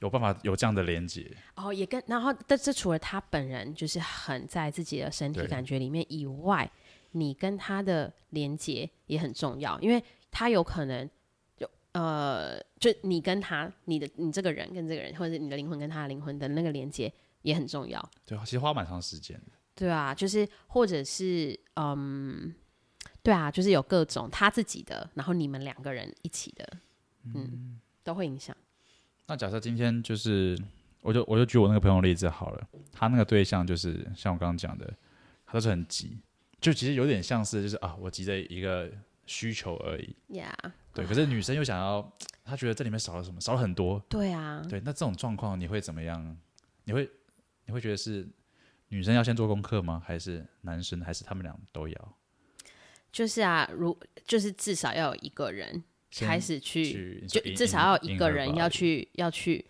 有办法有这样的连接。哦，也跟然后，但是除了他本人就是很在自己的身体感觉里面以外。你跟他的连接也很重要，因为他有可能就呃，就你跟他，你的你这个人跟这个人，或者你的灵魂跟他的灵魂的那个连接也很重要。对，其实花蛮长时间的。对啊，就是或者是嗯，对啊，就是有各种他自己的，然后你们两个人一起的，嗯，嗯都会影响。那假设今天就是，我就我就举我那个朋友例子好了，他那个对象就是像我刚刚讲的，他都是很急。就其实有点像是，就是啊，我急着一个需求而已。Yeah. 对。可是女生又想要，她觉得这里面少了什么，少了很多。对啊。对，那这种状况你会怎么样？你会你会觉得是女生要先做功课吗？还是男生？还是他们俩都要？就是啊，如就是至少要有一个人开始去，就至少要一个人要去要去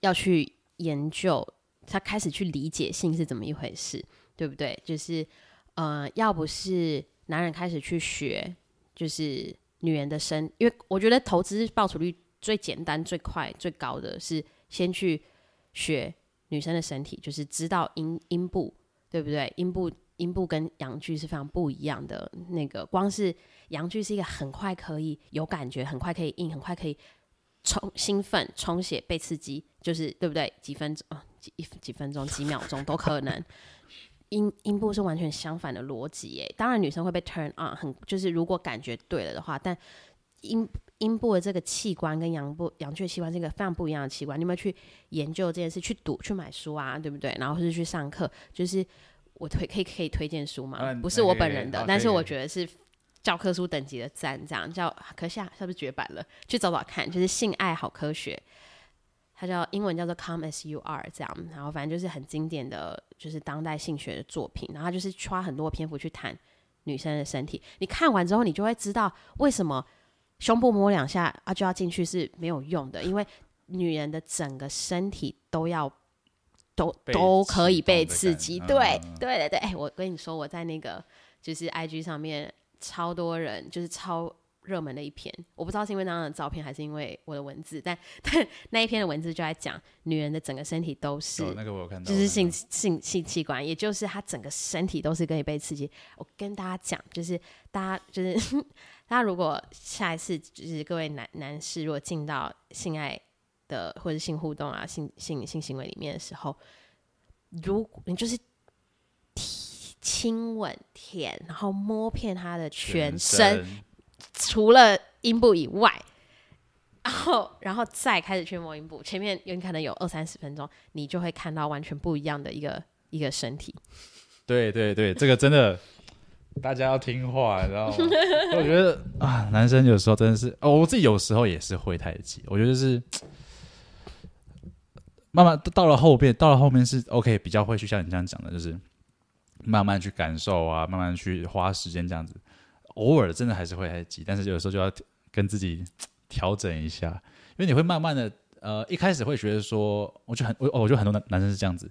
要去研究，他开始去理解性是怎么一回事，对不对？就是。呃，要不是男人开始去学，就是女人的身，因为我觉得投资报酬率最简单、最快、最高的是先去学女生的身体，就是知道阴阴部，对不对？阴部阴部跟阳具是非常不一样的。那个光是阳具是一个很快可以有感觉、很快可以硬、很快可以充兴奋、充血、被刺激，就是对不对？几分钟啊，几几分钟、几秒钟都可能。阴阴部是完全相反的逻辑耶，当然女生会被 turn on，很就是如果感觉对了的话，但阴阴部的这个器官跟阳部阳具的器官是一个非常不一样的器官。你有没有去研究这件事？去读去买书啊，对不对？然后是去上课，就是我推可以可以推荐书吗？不是我本人的，但是我觉得是教科书等级的赞，这样叫可下是不是绝版了？去找找看，就是性爱好科学。它叫英文叫做 Come as You Are 这样，然后反正就是很经典的就是当代性学的作品，然后就是花很多篇幅去谈女生的身体。你看完之后，你就会知道为什么胸部摸两下啊就要进去是没有用的，因为女人的整个身体都要都都可以被刺激。对对对对，哎，我跟你说，我在那个就是 IG 上面超多人就是超。热门的一篇，我不知道是因为那张的照片，还是因为我的文字，但但 那一篇的文字就在讲女人的整个身体都是，哦、那个我有看到，就是性性性器官，也就是她整个身体都是可以被刺激。我跟大家讲，就是大家就是 大家如果下一次就是各位男男士如果进到性爱的或者性互动啊性性性行为里面的时候，如果你就是亲吻舔，然后摸遍他的全身。除了阴部以外，然后然后再开始去摸阴部，前面有可能有二三十分钟，你就会看到完全不一样的一个一个身体。对对对，这个真的 大家要听话，你知道吗？我觉得啊，男生有时候真的是哦，我自己有时候也是会太急。我觉得是慢慢到了后边，到了后面是 OK，比较会去像你这样讲的，就是慢慢去感受啊，慢慢去花时间这样子。偶尔真的还是会太急，但是有时候就要跟自己调整一下，因为你会慢慢的呃，一开始会觉得说，我就很我我觉得很多男男生是这样子，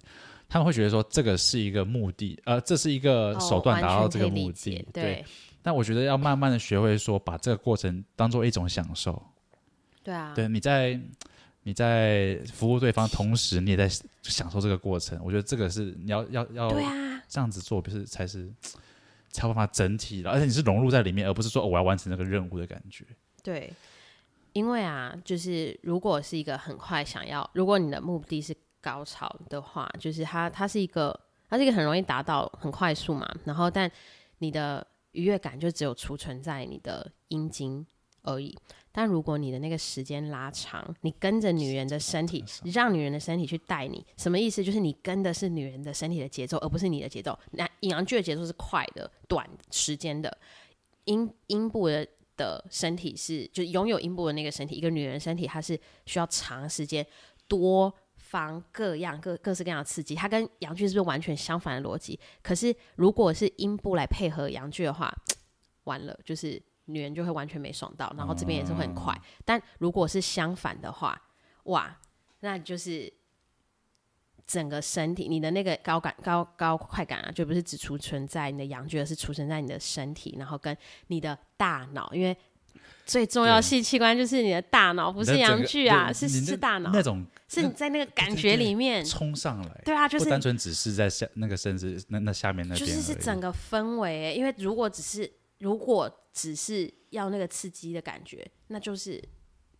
他们会觉得说这个是一个目的，呃，这是一个手段达到这个目的，哦、对。对但我觉得要慢慢的学会说，把这个过程当做一种享受。对啊。对，你在你在服务对方，同时你也在享受这个过程。我觉得这个是你要要要对啊，这样子做不是才是才有办法整体的，而且你是融入在里面，而不是说我要完成那个任务的感觉。对，因为啊，就是如果是一个很快想要，如果你的目的是高潮的话，就是它它是一个它是一个很容易达到很快速嘛，然后但你的。愉悦感就只有储存在你的阴茎而已，但如果你的那个时间拉长，你跟着女人的身体，让女人的身体去带你，什么意思？就是你跟的是女人的身体的节奏，而不是你的节奏。那阴阳剧的节奏是快的、短时间的，阴阴部的的身体是，就是拥有阴部的那个身体，一个女人身体，它是需要长时间多。方各样各各式各样的刺激，它跟阳具是不是完全相反的逻辑？可是如果是阴部来配合阳具的话，完了，就是女人就会完全没爽到，然后这边也是会很快。嗯、但如果是相反的话，哇，那就是整个身体，你的那个高感高高快感啊，就不是只储存在你的阳具，而是储存在你的身体，然后跟你的大脑，因为。最重要性器官就是你的大脑，不是阳具啊，是是大脑。那种是你在那个感觉里面冲上来。对啊，就是单纯只是在下那个身子那那下面那边，就是是整个氛围。因为如果只是如果只是要那个刺激的感觉，那就是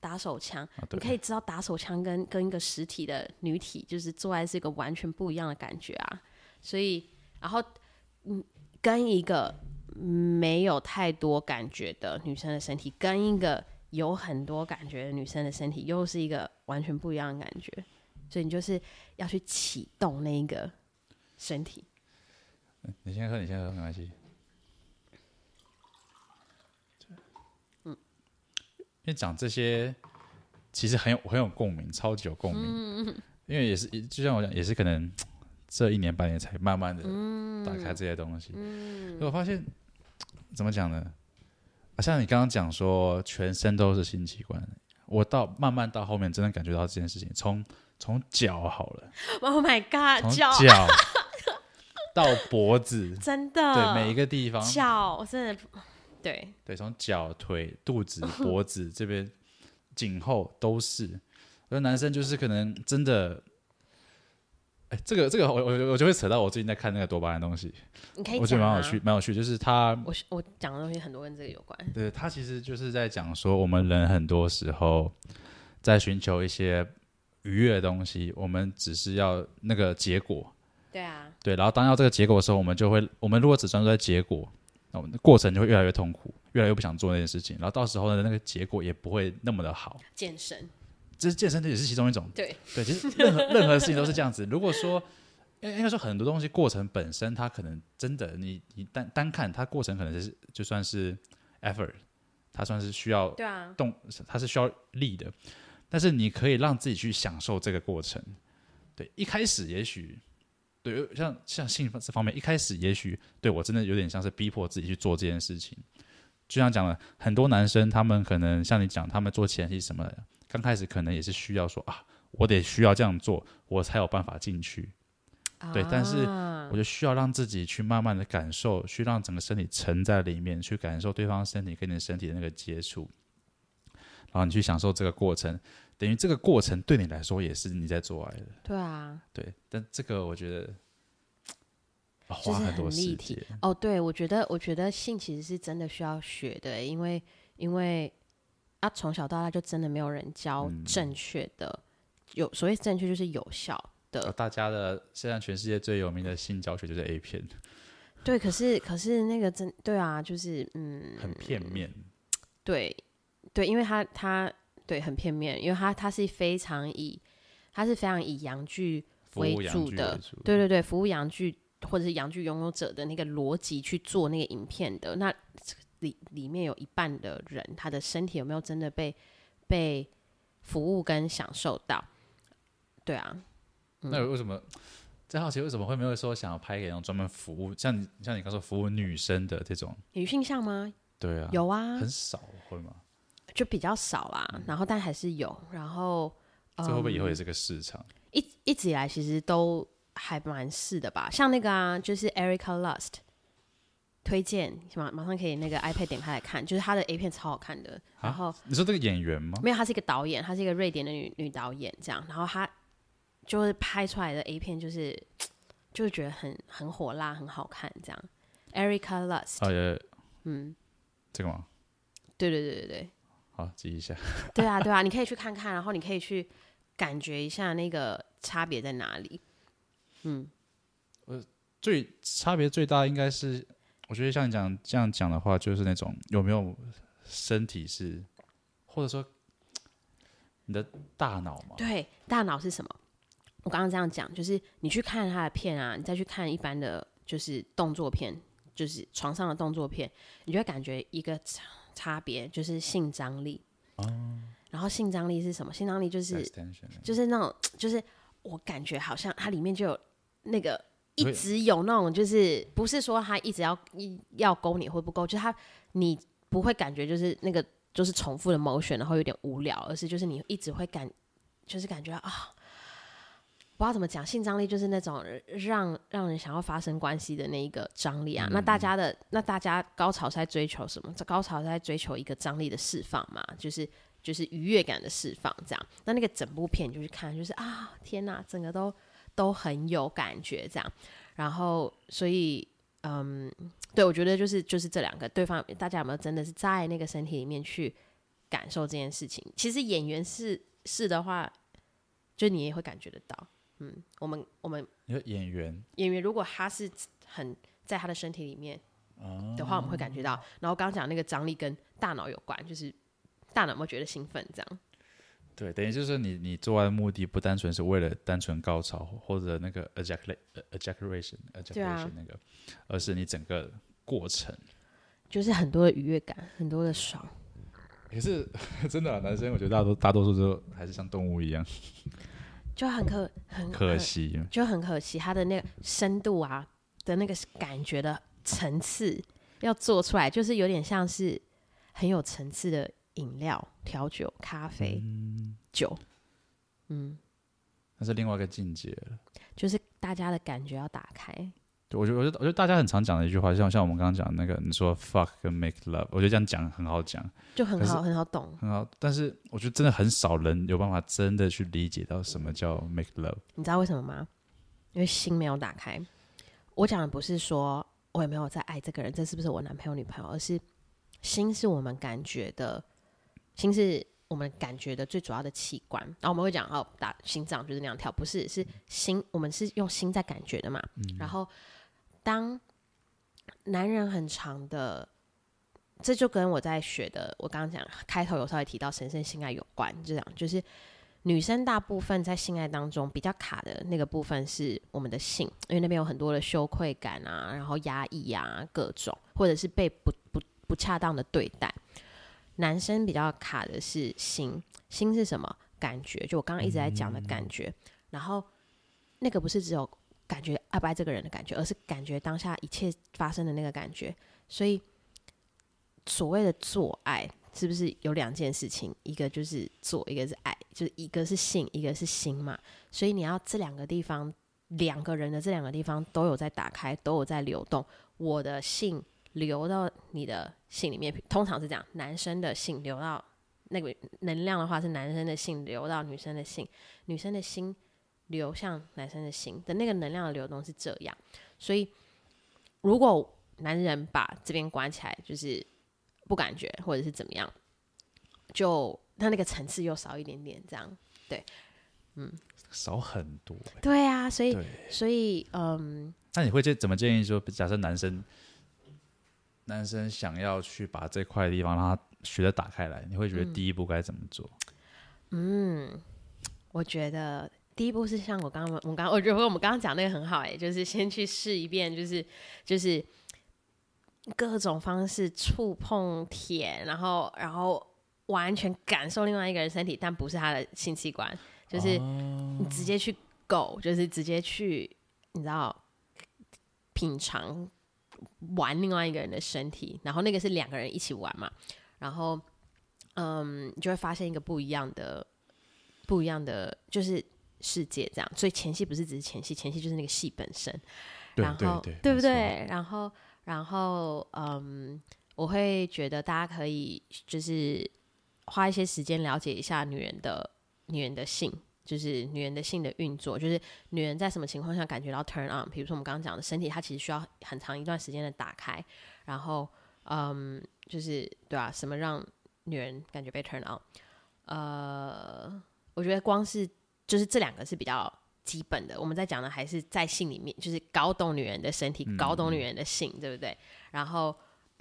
打手枪。你可以知道打手枪跟跟一个实体的女体就是做爱是一个完全不一样的感觉啊。所以，然后嗯，跟一个。没有太多感觉的女生的身体，跟一个有很多感觉的女生的身体，又是一个完全不一样的感觉。所以你就是要去启动那一个身体。你先喝，你先喝，没关系。嗯，因为讲这些其实很有很有共鸣，超级有共鸣。嗯，因为也是，就像我讲，也是可能 这一年半年才慢慢的打开这些东西。嗯，我发现。怎么讲呢？啊，像你刚刚讲说，全身都是性器官，我到慢慢到后面，真的感觉到这件事情，从从脚好了，Oh my God，从脚 到脖子，真的，对每一个地方，脚真的，对对，从脚、腿、肚子、脖子这边、颈后都是，而男生就是可能真的。哎，这个这个我我我就会扯到我最近在看那个多巴胺的东西，你可以啊，我觉得蛮有趣，蛮有趣，就是他我我讲的东西很多跟这个有关。对，他其实就是在讲说，我们人很多时候在寻求一些愉悦的东西，我们只是要那个结果。对啊。对，然后当要这个结果的时候，我们就会，我们如果只专注在结果，那我们的过程就会越来越痛苦，越来越不想做那件事情，然后到时候呢，那个结果也不会那么的好。健身。这是健身，这也是其中一种。对对，其实任何任何事情都是这样子。如果说，应应该说很多东西过程本身，它可能真的，你你单单看它过程，可能是就算是 effort，它算是需要动，啊、它是需要力的。但是你可以让自己去享受这个过程。对，一开始也许，对，像像性这方面，一开始也许对我真的有点像是逼迫自己去做这件事情。就像讲了，很多男生他们可能像你讲，他们做前戏什么的。刚开始可能也是需要说啊，我得需要这样做，我才有办法进去。啊、对，但是我就需要让自己去慢慢的感受，去让整个身体沉在里面，去感受对方身体跟你身体的那个接触，然后你去享受这个过程，等于这个过程对你来说也是你在做爱的。对啊，对，但这个我觉得、啊、花很多时间。哦，对，我觉得，我觉得性其实是真的需要学的，因为因为。啊，从小到大就真的没有人教正确的，嗯、有所谓正确就是有效的。大家的现在全世界最有名的性教学就是 A 片。对，可是可是那个真对啊，就是嗯，很片面。对对，因为他他对很片面，因为他他是非常以他是非常以阳具为主的，主对对对，服务阳具或者是阳具拥有者的那个逻辑去做那个影片的那。里里面有一半的人，他的身体有没有真的被被服务跟享受到？对啊，嗯、那为什么在好奇为什么会没有说想要拍给那种专门服务像你像你刚说服务女生的这种女性向吗？对啊，有啊，很少会吗？就比较少啦，嗯、然后但还是有，然后这会不会以后也是个市场？嗯、一一直以来其实都还蛮是的吧。像那个啊，就是 Erica Lust 推荐，马马上可以那个 iPad 点开来看，就是他的 A 片超好看的。然后你说这个演员吗？没有，他是一个导演，他是一个瑞典的女女导演，这样。然后他就是拍出来的 A 片，就是就是觉得很很火辣，很好看，这样。Erica Lust，啊，嗯，这个吗？对对对对对。好，记一下。对啊，对啊，你可以去看看，然后你可以去感觉一下那个差别在哪里。嗯，呃，最差别最大应该是，我觉得像你讲这样讲的话，就是那种有没有身体是，或者说你的大脑嘛？对，大脑是什么？我刚刚这样讲，就是你去看他的片啊，你再去看一般的，就是动作片，就是床上的动作片，你就会感觉一个。差别就是性张力，哦，然后性张力是什么？性张力就是就是那种，就是我感觉好像它里面就有那个一直有那种，就是不是说他一直要要勾你会不勾，就是它你不会感觉就是那个就是重复的 motion，然后有点无聊，而是就是你一直会感就是感觉啊。不知道怎么讲，性张力就是那种让让人想要发生关系的那一个张力啊。嗯、那大家的那大家高潮是在追求什么？这高潮是在追求一个张力的释放嘛，就是就是愉悦感的释放这样。那那个整部片就去看，就是啊天哪，整个都都很有感觉这样。然后所以嗯，对我觉得就是就是这两个对方，大家有没有真的是在那个身体里面去感受这件事情？其实演员是是的话，就你也会感觉得到。嗯，我们我们演员演员，如果他是很在他的身体里面的话，我们会感觉到。然后刚刚讲那个张力跟大脑有关，就是大脑有没有觉得兴奋？这样对，等于就是你你做爱的目的不单纯是为了单纯高潮或者那个 ejaculation ejaculation ejaculation 那个，而是你整个过程就是很多的愉悦感，很多的爽。可是 真的啊，男生我觉得大多大多数都还是像动物一样。就很可很可惜，就很可惜，他的那个深度啊的那个感觉的层次要做出来，就是有点像是很有层次的饮料、调酒、咖啡、嗯、酒，嗯，那是另外一个境界了。就是大家的感觉要打开。对，我觉得，我觉得，我觉得大家很常讲的一句话，像像我们刚刚讲的那个，你说 fuck 跟 make love，我觉得这样讲很好讲，就很好，很好懂，很好。但是我觉得真的很少人有办法真的去理解到什么叫 make love。你知道为什么吗？因为心没有打开。我讲的不是说我有没有在爱这个人，这是不是我男朋友女朋友，而是心是我们感觉的，心是我们感觉的最主要的器官。然后我们会讲哦，打心脏就是那样跳，不是，是心，我们是用心在感觉的嘛。嗯、然后。当男人很长的，这就跟我在学的，我刚刚讲开头有稍微提到神圣性爱有关，这样就是女生大部分在性爱当中比较卡的那个部分是我们的性，因为那边有很多的羞愧感啊，然后压抑啊，各种或者是被不不不恰当的对待。男生比较卡的是心，心是什么？感觉，就我刚刚一直在讲的感觉，然后那个不是只有。感觉爱不爱这个人的感觉，而是感觉当下一切发生的那个感觉。所以，所谓的做爱，是不是有两件事情？一个就是做，一个是爱，就是一个是性，一个是心嘛。所以你要这两个地方，两个人的这两个地方都有在打开，都有在流动。我的性流到你的性里面，通常是这样：男生的性流到那个能量的话，是男生的性流到女生的性，女生的心。流向男生的心的那个能量的流动是这样，所以如果男人把这边关起来，就是不感觉或者是怎么样，就他那个层次又少一点点，这样对，嗯，少很多，对啊，所以所以嗯，那你会建怎么建议说，假设男生男生想要去把这块地方让他学着打开来，你会觉得第一步该怎么做？嗯，我觉得。第一步是像我刚刚，我刚我觉得我们刚刚讲那个很好哎，就是先去试一遍，就是就是各种方式触碰、舔，然后然后完全感受另外一个人身体，但不是他的性器官，就是你直接去狗，就是直接去你知道品尝玩另外一个人的身体，然后那个是两个人一起玩嘛，然后嗯，你就会发现一个不一样的。不一样的就是世界这样。所以前戏不是只是前戏，前戏就是那个戏本身。然后对，对，对，对不对？然后然后嗯，我会觉得大家可以就是花一些时间了解一下女人的女人的性。就是女人的性的运作，就是女人在什么情况下感觉到 turn on。比如说我们刚刚讲的身体，它其实需要很长一段时间的打开。然后，嗯，就是对啊，什么让女人感觉被 turn on？呃，我觉得光是就是这两个是比较基本的。我们在讲的还是在性里面，就是搞懂女人的身体，搞懂女人的性，嗯、对不对？然后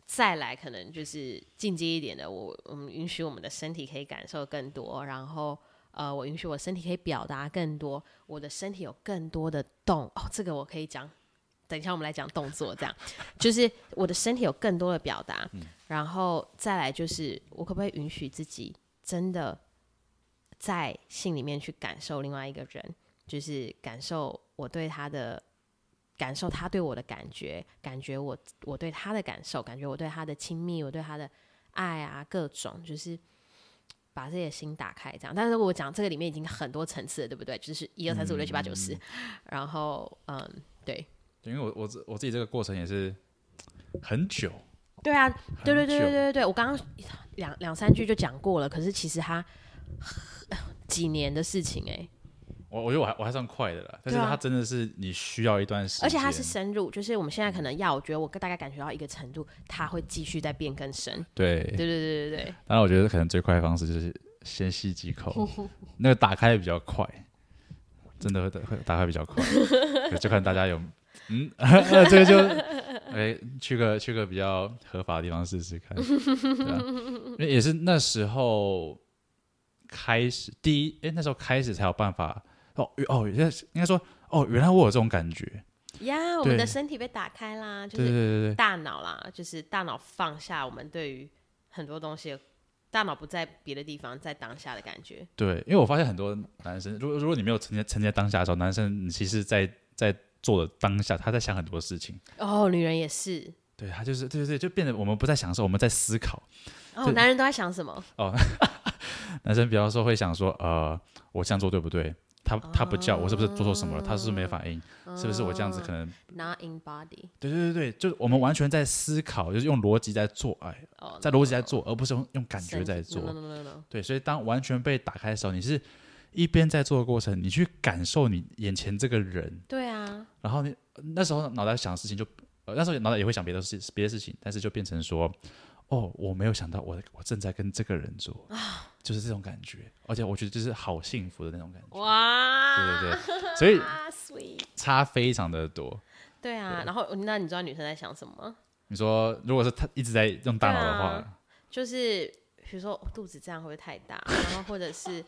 再来，可能就是进阶一点的，我我们允许我们的身体可以感受更多，然后。呃，我允许我身体可以表达更多，我的身体有更多的动哦，这个我可以讲。等一下我们来讲动作，这样就是我的身体有更多的表达，嗯，然后再来就是我可不可以允许自己真的在信里面去感受另外一个人，就是感受我对他的感受，他对我的感觉，感觉我我对他的感受，感觉我对他的亲密，我对他的爱啊，各种就是。把自己的心打开，这样。但是我讲这个里面已经很多层次了，对不对？就是一二三四五六七八九十，然后嗯，对。因为我我我自己这个过程也是很久。对啊，对对对对对对，我刚刚两两三句就讲过了，可是其实它 几年的事情哎、欸。我我觉得我还我还算快的了，但是它真的是你需要一段时间，而且它是深入，就是我们现在可能要，我觉得我大概感觉到一个程度，它会继续再变更深。对。对对对对对。当然，我觉得可能最快的方式就是先吸几口，那个打开比较快，真的会会打开比较快，就看大家有嗯，那 这个就哎去个去个比较合法的地方试试看，对啊，因为也是那时候开始第一，哎那时候开始才有办法。哦哦，应该说哦，原来我有这种感觉呀我们的身体被打开啦，就是大脑啦，就是大脑放下我们对于很多东西，大脑不在别的地方，在当下的感觉。对，因为我发现很多男生，如果如果你没有沉浸沉浸在当下的时候，男生你其实在在做的当下，他在想很多事情。哦，女人也是。对，他就是对对对，就变得我们不再享受，我们在思考。哦，男人都在想什么？哦，男生比方说会想说，呃，我这样做对不对？他他不叫我，是不是做错什么了？他是不是没反应？是不是我这样子可能？Not in body。对对对对，就是我们完全在思考，就是用逻辑在做爱，在逻辑在做，而不是用用感觉在做。对，所以当完全被打开的时候，你是一边在做的过程，你去感受你眼前这个人。对啊。然后你那时候脑袋想的事情就，呃，那时候脑袋也会想别的事别的事情，但是就变成说。哦，我没有想到我，我我正在跟这个人做，啊、就是这种感觉，而且我觉得就是好幸福的那种感觉。哇，对对对，所以 差非常的多。对啊，对然后那你知道女生在想什么吗？你说，如果是她一直在用大脑的话，啊、就是比如说我肚子这样会不会太大？然后或者是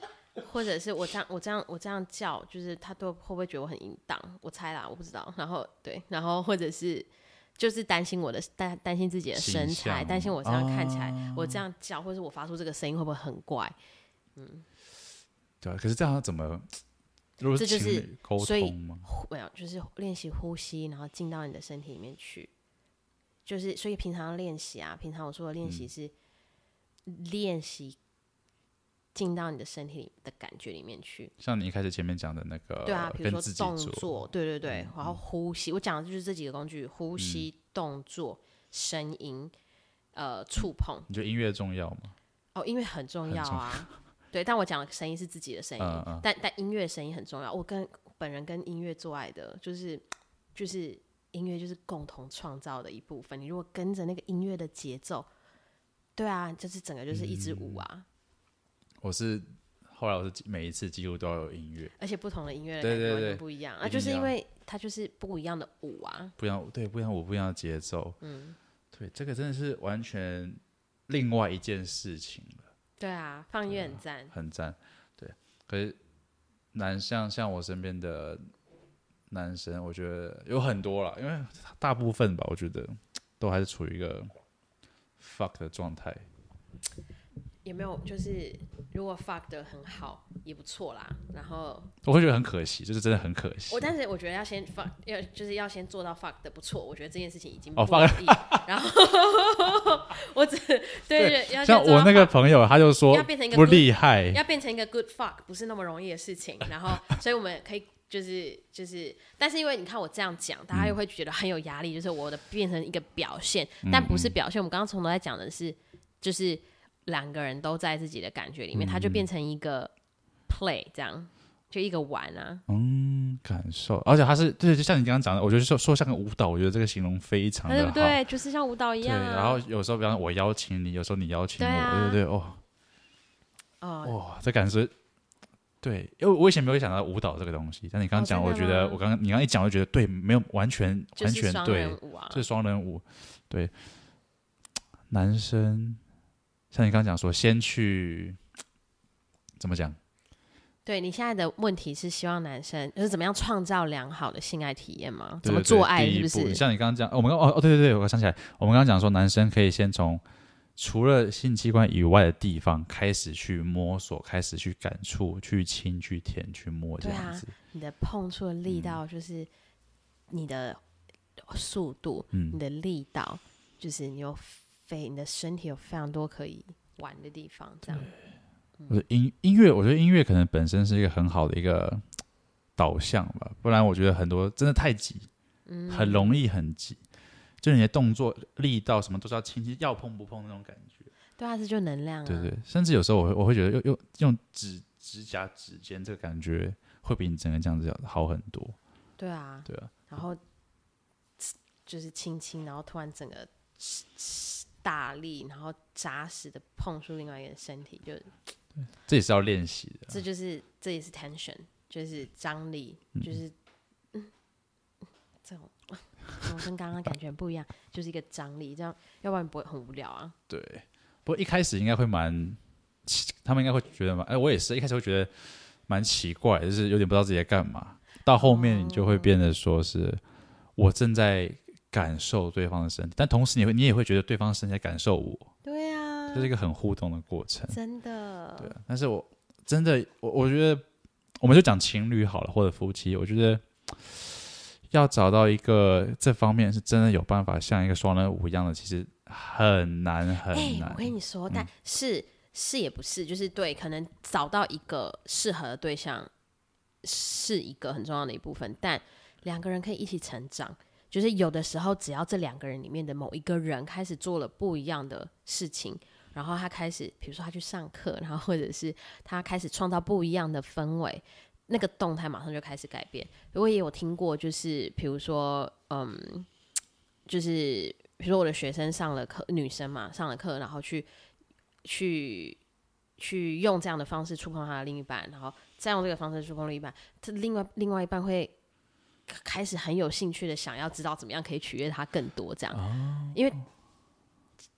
或者是我这样我这样我这样叫，就是她都会不会觉得我很淫荡？我猜啦，我不知道。然后对，然后或者是。就是担心我的担担心自己的身材，担心我这样看起来，啊、我这样叫，或者是我发出这个声音会不会很怪？嗯，对啊。可是这样怎么？如果是情侣沟通吗？这就是所以没有，就是练习呼吸，然后进到你的身体里面去。就是所以平常练习啊，平常我说的练习是练习。进到你的身体里的感觉里面去，像你一开始前面讲的那个，对啊，比如说动作，对对对，然后呼吸，我讲的就是这几个工具：呼吸、动作、声音，呃，触碰。你觉得音乐重要吗？哦，音乐很重要啊，对。但我讲的声音是自己的声音，但但音乐声音很重要。我跟本人跟音乐做爱的，就是就是音乐就是共同创造的一部分。你如果跟着那个音乐的节奏，对啊，就是整个就是一支舞啊。我是后来我是每一次几乎都要有音乐，而且不同的音乐的感觉完全不一样啊，就是因为它就是不一样的舞啊，不一样对，不一样舞，不一样的节奏，嗯，对，这个真的是完全另外一件事情了。对啊，放音乐很赞，很赞，对。可是男像像我身边的男生，我觉得有很多了，因为大部分吧，我觉得都还是处于一个 fuck 的状态。有没有就是，如果 fuck 的很好，也不错啦。然后我会觉得很可惜，就是真的很可惜。我但是我觉得要先 fuck，要就是要先做到 fuck 的不错。我觉得这件事情已经哦 fuck，然后我只对对，要像我那个朋友，他就说要变成一个不厉害，要变成一个 good fuck 不是那么容易的事情。然后所以我们可以就是就是，但是因为你看我这样讲，大家又会觉得很有压力，就是我的变成一个表现，但不是表现。我们刚刚从头在讲的是，就是两个人都在自己的感觉里面，它就变成一个。play 这样就一个玩啊，嗯，感受，而且它是对，就像你刚刚讲的，我觉得说说像个舞蹈，我觉得这个形容非常的好，对，对，对，就是像舞蹈一样、啊。对，然后有时候，比方说我邀请你，有时候你邀请我，对，啊、对对对，哦，哦，哇，这感觉，对，因为我以前没有想到舞蹈这个东西，但你刚刚讲，我觉得我刚刚你刚刚一讲，我觉得对，没有完全完全对，这是双人舞，对，男生像你刚刚讲说，先去怎么讲？对，你现在的问题是希望男生就是怎么样创造良好的性爱体验吗？怎么做爱是不是？像你刚刚讲，我们哦哦对对对，我想起来，我们刚刚讲说，男生可以先从除了性器官以外的地方开始去摸索，开始去感触，去亲，去舔，去摸这样子。你的碰触的力道就是你的速度，嗯，你的力道就是你有非你的身体有非常多可以玩的地方，这样。我觉得音音乐，我觉得音乐可能本身是一个很好的一个导向吧，不然我觉得很多真的太急，嗯，很容易很急，就你的动作力道什么都是要轻轻要碰不碰那种感觉。对啊，这就能量啊。对对，甚至有时候我会我会觉得用用用指指甲指尖这个感觉会比你整个这样子要好很多。对啊，对啊，然后就是轻轻，然后突然整个大力，然后扎实的碰触另外一个人身体，就。这也是要练习的，这就是这也是 tension，就是张力，就是嗯，嗯，这种我跟刚刚感觉不一样，就是一个张力，这样要不然不会很无聊啊。对，不过一开始应该会蛮，他们应该会觉得嘛，哎，我也是一开始会觉得蛮奇怪，就是有点不知道自己在干嘛。到后面你就会变得说是我正在感受对方的身体，但同时你会你也会觉得对方的身体在感受我。对啊。这是一个很互动的过程，真的。对啊，但是我真的，我我觉得，我们就讲情侣好了，或者夫妻，我觉得要找到一个这方面是真的有办法像一个双人舞一样的，其实很难很难。欸，我跟你说，但是、嗯、是也不是，就是对，可能找到一个适合的对象是一个很重要的一部分，但两个人可以一起成长。就是有的时候，只要这两个人里面的某一个人开始做了不一样的事情。然后他开始，比如说他去上课，然后或者是他开始创造不一样的氛围，那个动态马上就开始改变。我也有听过，就是比如说，嗯，就是比如说我的学生上了课，女生嘛上了课，然后去去去用这样的方式触碰他的另一半，然后再用这个方式触碰另一半，他另外另外一半会开始很有兴趣的想要知道怎么样可以取悦他更多，这样，哦、因为。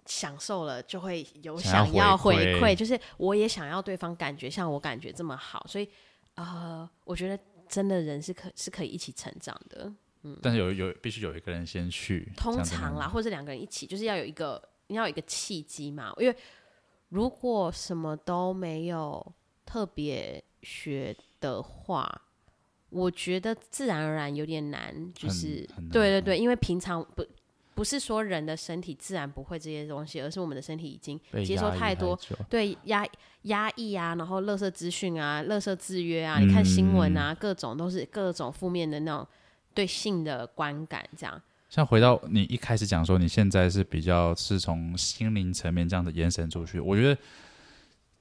享受了就会有想要回馈，就是我也想要对方感觉像我感觉这么好，所以呃，我觉得真的人是可是可以一起成长的，嗯。但是有有必须有一个人先去，通常啦，或者两个人一起，就是要有一个你要有一个契机嘛。因为如果什么都没有特别学的话，我觉得自然而然有点难，就是对对对，因为平常不。不是说人的身体自然不会这些东西，而是我们的身体已经接受太多对压压抑啊，然后垃圾资讯啊、垃圾制约啊，嗯、你看新闻啊，各种都是各种负面的那种对性的观感，这样。像回到你一开始讲说，你现在是比较是从心灵层面这样的延伸出去，我觉得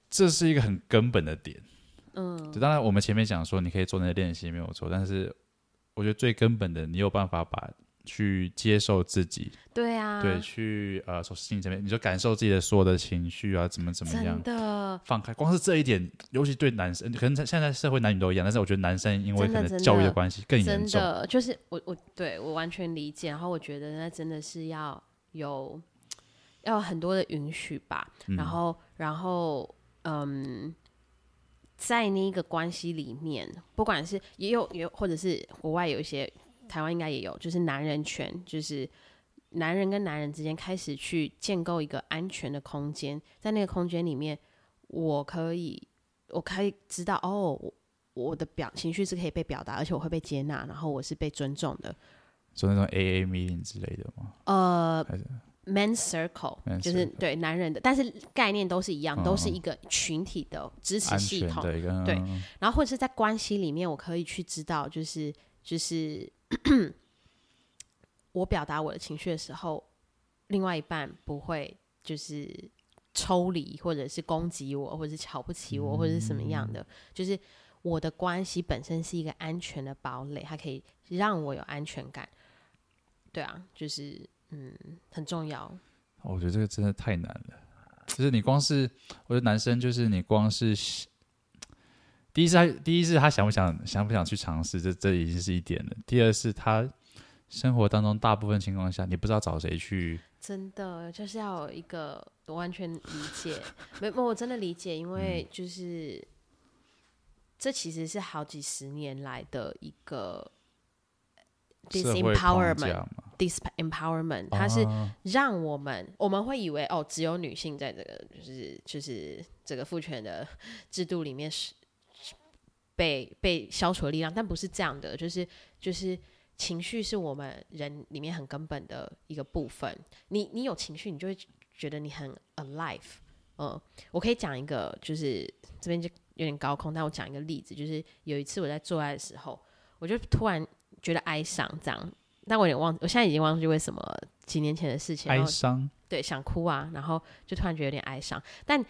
这是一个很根本的点。嗯，当然我们前面讲说你可以做那些练习没有错，但是我觉得最根本的，你有办法把。去接受自己，对啊，对，去呃，从心里这边，你就感受自己的所有的情绪啊，怎么怎么样，的放开。光是这一点，尤其对男生，可能现在社会男女都一样，但是我觉得男生因为可能教育的关系更严重。真的，就是我我对我完全理解，然后我觉得那真的是要有要很多的允许吧，嗯、然后然后嗯，在那个关系里面，不管是也有也有，或者是国外有一些。台湾应该也有，就是男人权，就是男人跟男人之间开始去建构一个安全的空间，在那个空间里面，我可以我可以知道哦，我我的表情绪是可以被表达，而且我会被接纳，然后我是被尊重的。说那种 AA meeting 之类的吗？呃，Man Circle 就是对男人的，但是概念都是一样，嗯都是一个群体的支持系统。对嗯然后或者是在关系里面，我可以去知道，就是就是 我表达我的情绪的时候，另外一半不会就是抽离，或者是攻击我，或者是瞧不起我，或者是什么样的，就是我的关系本身是一个安全的堡垒，它可以让我有安全感。对啊，就是嗯，很重要。我觉得这个真的太难了。就是你光是，我觉得男生就是你光是第一是他第一是他想不想想不想去尝试，这这已经是一点了。第二是他生活当中大部分情况下，你不知道找谁去。真的就是要有一个我完全理解，没没我真的理解，因为就是、嗯、这其实是好几十年来的一个。disempowerment，disempowerment，它是让我们、啊、我们会以为哦，只有女性在这个就是就是这个父权的制度里面是被被消除的力量，但不是这样的，就是就是情绪是我们人里面很根本的一个部分。你你有情绪，你就会觉得你很 alive。嗯，我可以讲一个，就是这边就有点高空，但我讲一个例子，就是有一次我在做爱的时候，我就突然。觉得哀伤，这样，但我有点忘，我现在已经忘记为什么几年前的事情。哀伤，对，想哭啊，然后就突然觉得有点哀伤。但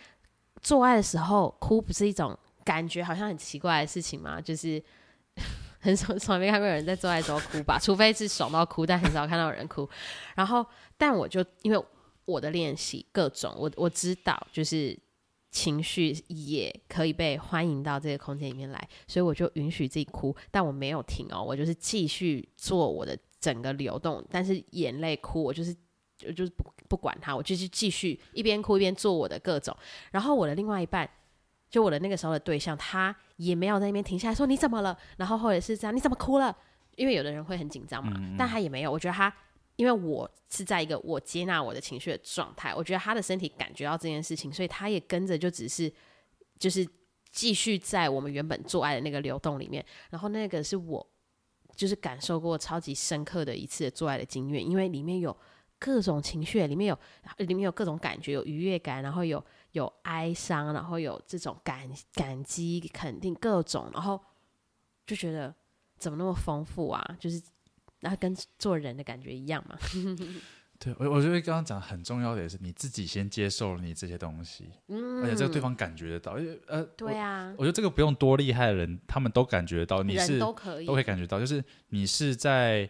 做爱的时候哭不是一种感觉，好像很奇怪的事情吗？就是 很少从来没看过有人在做爱的时候哭吧，除非是爽到哭，但很少看到有人哭。然后，但我就因为我的练习各种，我我知道就是。情绪也可以被欢迎到这个空间里面来，所以我就允许自己哭，但我没有停哦，我就是继续做我的整个流动，但是眼泪哭，我就是就就是不不管他，我就是继续一边哭一边做我的各种。然后我的另外一半，就我的那个时候的对象，他也没有在那边停下来说你怎么了，然后或者是这样你怎么哭了，因为有的人会很紧张嘛，但他也没有，我觉得他。因为我是在一个我接纳我的情绪的状态，我觉得他的身体感觉到这件事情，所以他也跟着就只是就是继续在我们原本做爱的那个流动里面。然后那个是我就是感受过超级深刻的一次做爱的经验，因为里面有各种情绪，里面有里面有各种感觉，有愉悦感，然后有有哀伤，然后有这种感感激、肯定各种，然后就觉得怎么那么丰富啊，就是。那跟做人的感觉一样嘛？对，我我觉得刚刚讲很重要的也是你自己先接受了你这些东西，嗯，而且这个对方感觉得到，因为呃，对啊我，我觉得这个不用多厉害的人，他们都感觉得到，你是都可以都可以感觉到，就是你是在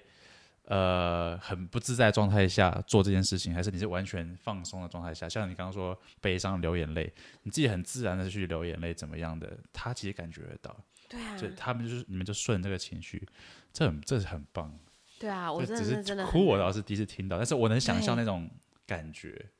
呃很不自在的状态下做这件事情，还是你是完全放松的状态下？像你刚刚说悲伤流眼泪，你自己很自然的去流眼泪，怎么样的？他其实感觉得到，对啊，所以他们就是你们就顺这个情绪，这很这是很棒。对啊，我真的是真的哭，我倒是第一次听到，但是我能想象那种感觉，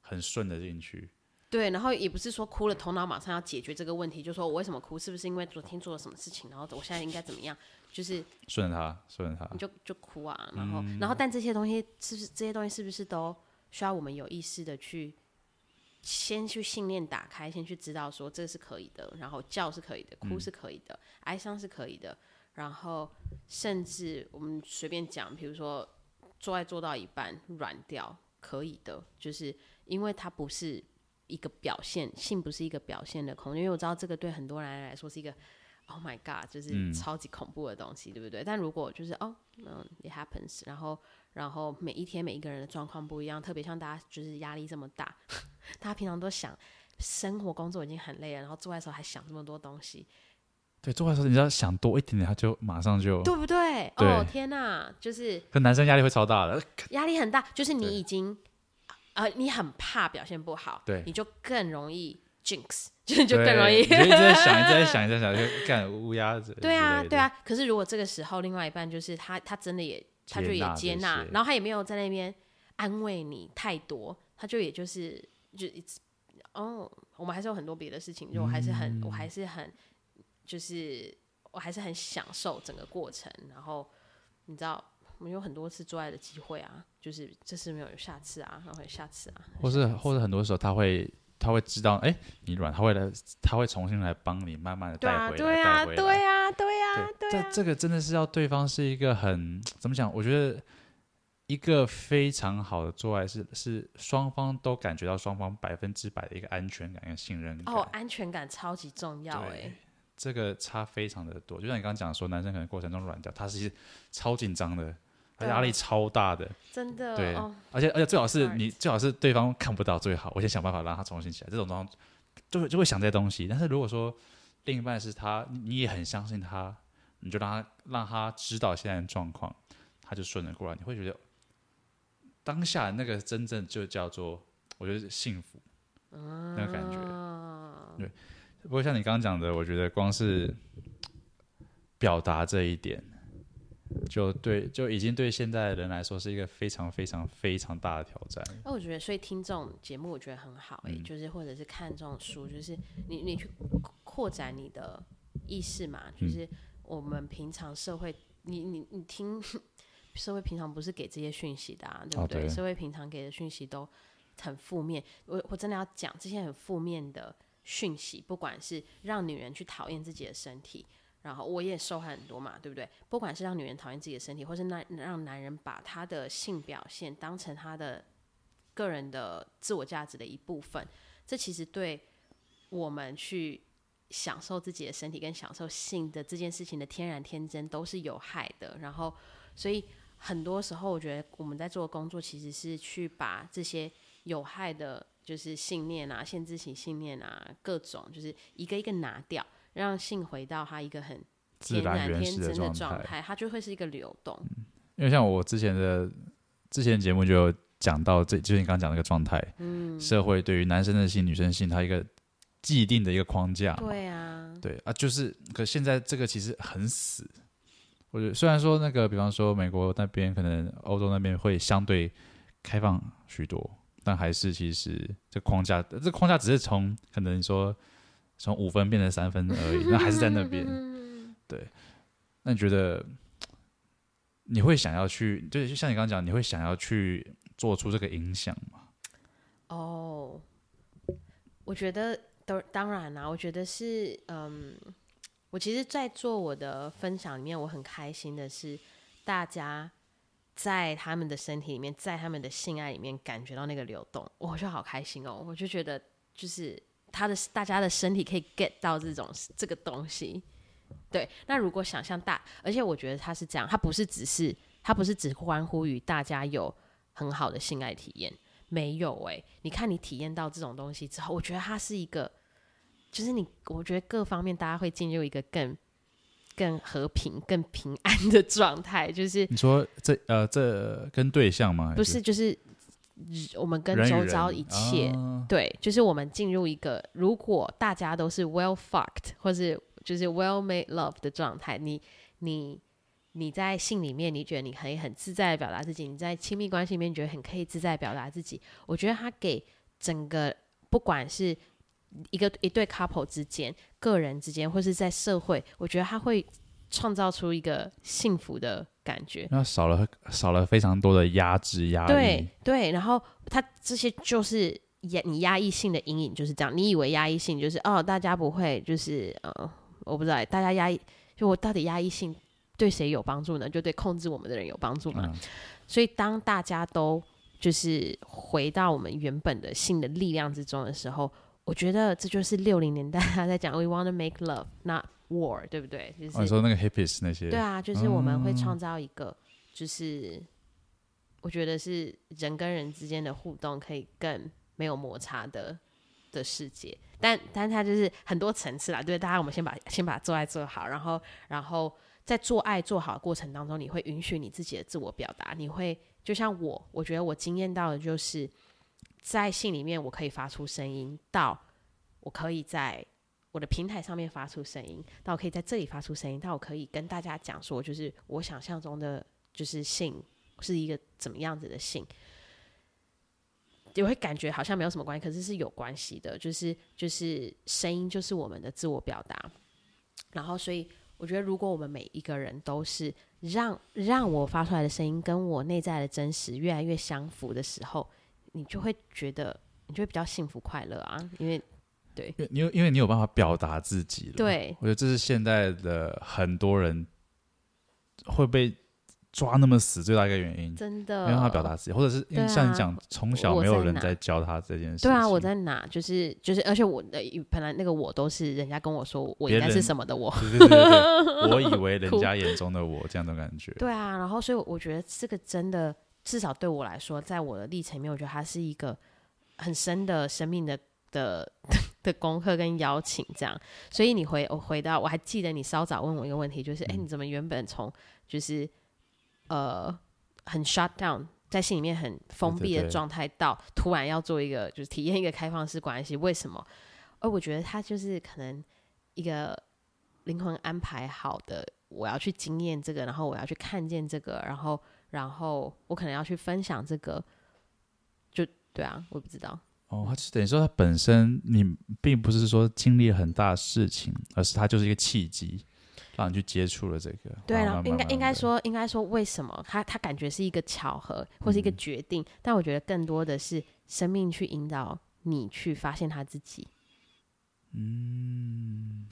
很顺的进去。对，然后也不是说哭了，头脑马上要解决这个问题，就说我为什么哭，是不是因为昨天做了什么事情，然后我现在应该怎么样？就是顺着他，顺着他，你就就哭啊，然后、嗯、然后但这些东西是不是这些东西是不是都需要我们有意识的去先去信念打开，先去知道说这是可以的，然后叫是可以的，哭是可以的，嗯、哀伤是可以的。然后，甚至我们随便讲，比如说做爱做到一半软掉，可以的，就是因为它不是一个表现，性不是一个表现的空间。因为我知道这个对很多人来说是一个，Oh my God，就是超级恐怖的东西，嗯、对不对？但如果就是哦，嗯，It happens，然后，然后每一天每一个人的状况不一样，特别像大家就是压力这么大，大家平常都想生活工作已经很累了，然后做爱的时候还想这么多东西。对，做的时候你要想多一点点，他就马上就对不对？对哦天哪，就是跟男生压力会超大的，压力很大，就是你已经呃，你很怕表现不好，对，你就更容易 jinx，就就更容易，你就一直在想，一直在想，一直在想，就干 乌鸦嘴。对啊，对啊。可是如果这个时候另外一半就是他，他真的也，他就也接纳，然后他也没有在那边安慰你太多，他就也就是就一直哦，我们还是有很多别的事情，就我还是很，嗯、我还是很。就是我还是很享受整个过程，然后你知道我们有很多次做爱的机会啊，就是这次没有，有下次啊，然后下次啊，或是或者很多时候他会他会知道，哎、欸，你软，他会来，他会重新来帮你，慢慢的带回来，对啊，对啊，对啊，对啊，对，这这个真的是要对方是一个很怎么讲？我觉得一个非常好的做爱是是双方都感觉到双方百分之百的一个安全感跟信任感。哦，安全感超级重要哎。这个差非常的多，就像你刚刚讲说，男生可能过程中软掉，他是超紧张的，他压力超大的，真的。对，而且而且最好是你最好是对方看不到最好，我先想办法让他重新起来。这种状况就会就会想这些东西。但是如果说另一半是他，你也很相信他，你就让他让他知道现在的状况，他就顺着过来。你会觉得当下那个真正就叫做，我觉得是幸福，那个感觉，对。不过像你刚刚讲的，我觉得光是表达这一点，就对，就已经对现在的人来说是一个非常非常非常大的挑战。那我觉得，所以听这种节目，我觉得很好诶、欸嗯，就是或者是看这种书，就是你你去扩展你的意识嘛，就是我们平常社会，你你你听社会平常不是给这些讯息的啊，对不对，社会平常给的讯息都很负面，我我真的要讲这些很负面的。讯息，不管是让女人去讨厌自己的身体，然后我也受害很多嘛，对不对？不管是让女人讨厌自己的身体，或是让让男人把他的性表现当成他的个人的自我价值的一部分，这其实对我们去享受自己的身体跟享受性的这件事情的天然天真都是有害的。然后，所以很多时候，我觉得我们在做的工作其实是去把这些有害的。就是信念啊，限制性信念啊，各种就是一个一个拿掉，让性回到它一个很自然天真的状态，它就会是一个流动。嗯、因为像我之前的之前节目就有讲到这，这就是你刚刚讲那个状态，嗯，社会对于男生的性、女生性，它一个既定的一个框架。对啊，对啊，就是，可现在这个其实很死。我觉得虽然说那个，比方说美国那边，可能欧洲那边会相对开放许多。但还是，其实这框架，这框架只是从可能说从五分变成三分而已，那还是在那边。对，那你觉得你会想要去，对，就像你刚刚讲，你会想要去做出这个影响吗？哦，我觉得当当然啦、啊，我觉得是，嗯，我其实，在做我的分享里面，我很开心的是大家。在他们的身体里面，在他们的性爱里面感觉到那个流动，我就好开心哦！我就觉得，就是他的大家的身体可以 get 到这种这个东西。对，那如果想象大，而且我觉得他是这样，他不是只是，他不是只关乎于大家有很好的性爱体验，没有诶、你看你体验到这种东西之后，我觉得他是一个，就是你，我觉得各方面大家会进入一个更。更和平、更平安的状态，就是你说这呃，这跟对象吗？不是，就是我们跟周遭一切人人、啊，对，就是我们进入一个，如果大家都是 well fucked 或是就是 well made love 的状态，你你你在性里面，你觉得你可以很自在的表达自己；你在亲密关系里面，你觉得很可以自在表达自己。我觉得他给整个不管是。一个一对 couple 之间，个人之间，或是在社会，我觉得他会创造出一个幸福的感觉。那少了少了非常多的压制压力。对对，然后他这些就是压你压抑性的阴影就是这样。你以为压抑性就是哦，大家不会就是呃，我不知道大家压抑，就我到底压抑性对谁有帮助呢？就对控制我们的人有帮助吗？嗯。所以当大家都就是回到我们原本的性的力量之中的时候。我觉得这就是六零年代他在讲 “We want to make love, not war”，对不对？就是、哦、说那个 hippies 那些。对啊，就是我们会创造一个，就是、嗯、我觉得是人跟人之间的互动可以更没有摩擦的的世界。但但它就是很多层次啦，对，大家我们先把先把做爱做好，然后然后在做爱做好的过程当中，你会允许你自己的自我表达，你会就像我，我觉得我经验到的就是。在信里面，我可以发出声音；到我可以在我的平台上面发出声音；到我可以在这里发出声音；到我可以跟大家讲说，就是我想象中的就是信是一个怎么样子的性，你会感觉好像没有什么关系，可是是有关系的。就是就是声音就是我们的自我表达。然后，所以我觉得，如果我们每一个人都是让让我发出来的声音跟我内在的真实越来越相符的时候。你就会觉得你就会比较幸福快乐啊，因为对，因为你有因为你有办法表达自己了。对，我觉得这是现在的很多人会被。抓那么死，最大一个原因，真的没有办法表达自己，或者是因为像你讲，从小没有人在教他这件事。对啊，我在哪？就是就是，而且我的本来那个我都是人家跟我说我应该是什么的我，对对对对我以为 人家眼中的我这样的感觉。对啊，然后所以我觉得这个真的，至少对我来说，在我的历程里面，我觉得它是一个很深的生命的的的功课跟邀请，这样。所以你回我回到，我还记得你稍早问我一个问题，就是哎、嗯，你怎么原本从就是。呃，很 shut down，在心里面很封闭的状态，到突然要做一个，就是体验一个开放式关系，为什么？而我觉得它就是可能一个灵魂安排好的，我要去经验这个，然后我要去看见这个，然后，然后我可能要去分享这个，就对啊，我不知道。哦，他等于说他本身你并不是说经历了很大事情，而是他就是一个契机。让你去接触了这个，对，然后应该应该说应该说，为什么他他感觉是一个巧合或是一个决定，嗯，但我觉得更多的是生命去引导你去发现他自己。嗯，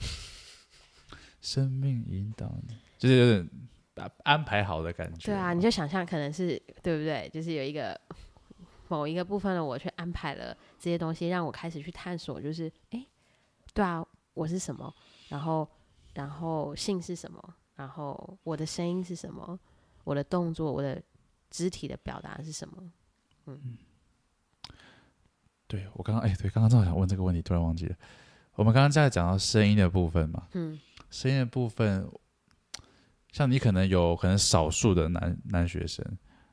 生命引导你，就是有点安排好的感觉。对啊，你就想象可能是对不对？就是有一个某一个部分的我去安排了这些东西，让我开始去探索，就是哎，对啊，我是什么？然后。然后性是什么？然后我的声音是什么？我的动作，我的肢体的表达是什么？嗯，对，我刚刚哎，对，刚刚正好想问这个问题，突然忘记了。我们刚刚在讲到声音的部分嘛，嗯，声音的部分，像你可能有可能少数的男男学生，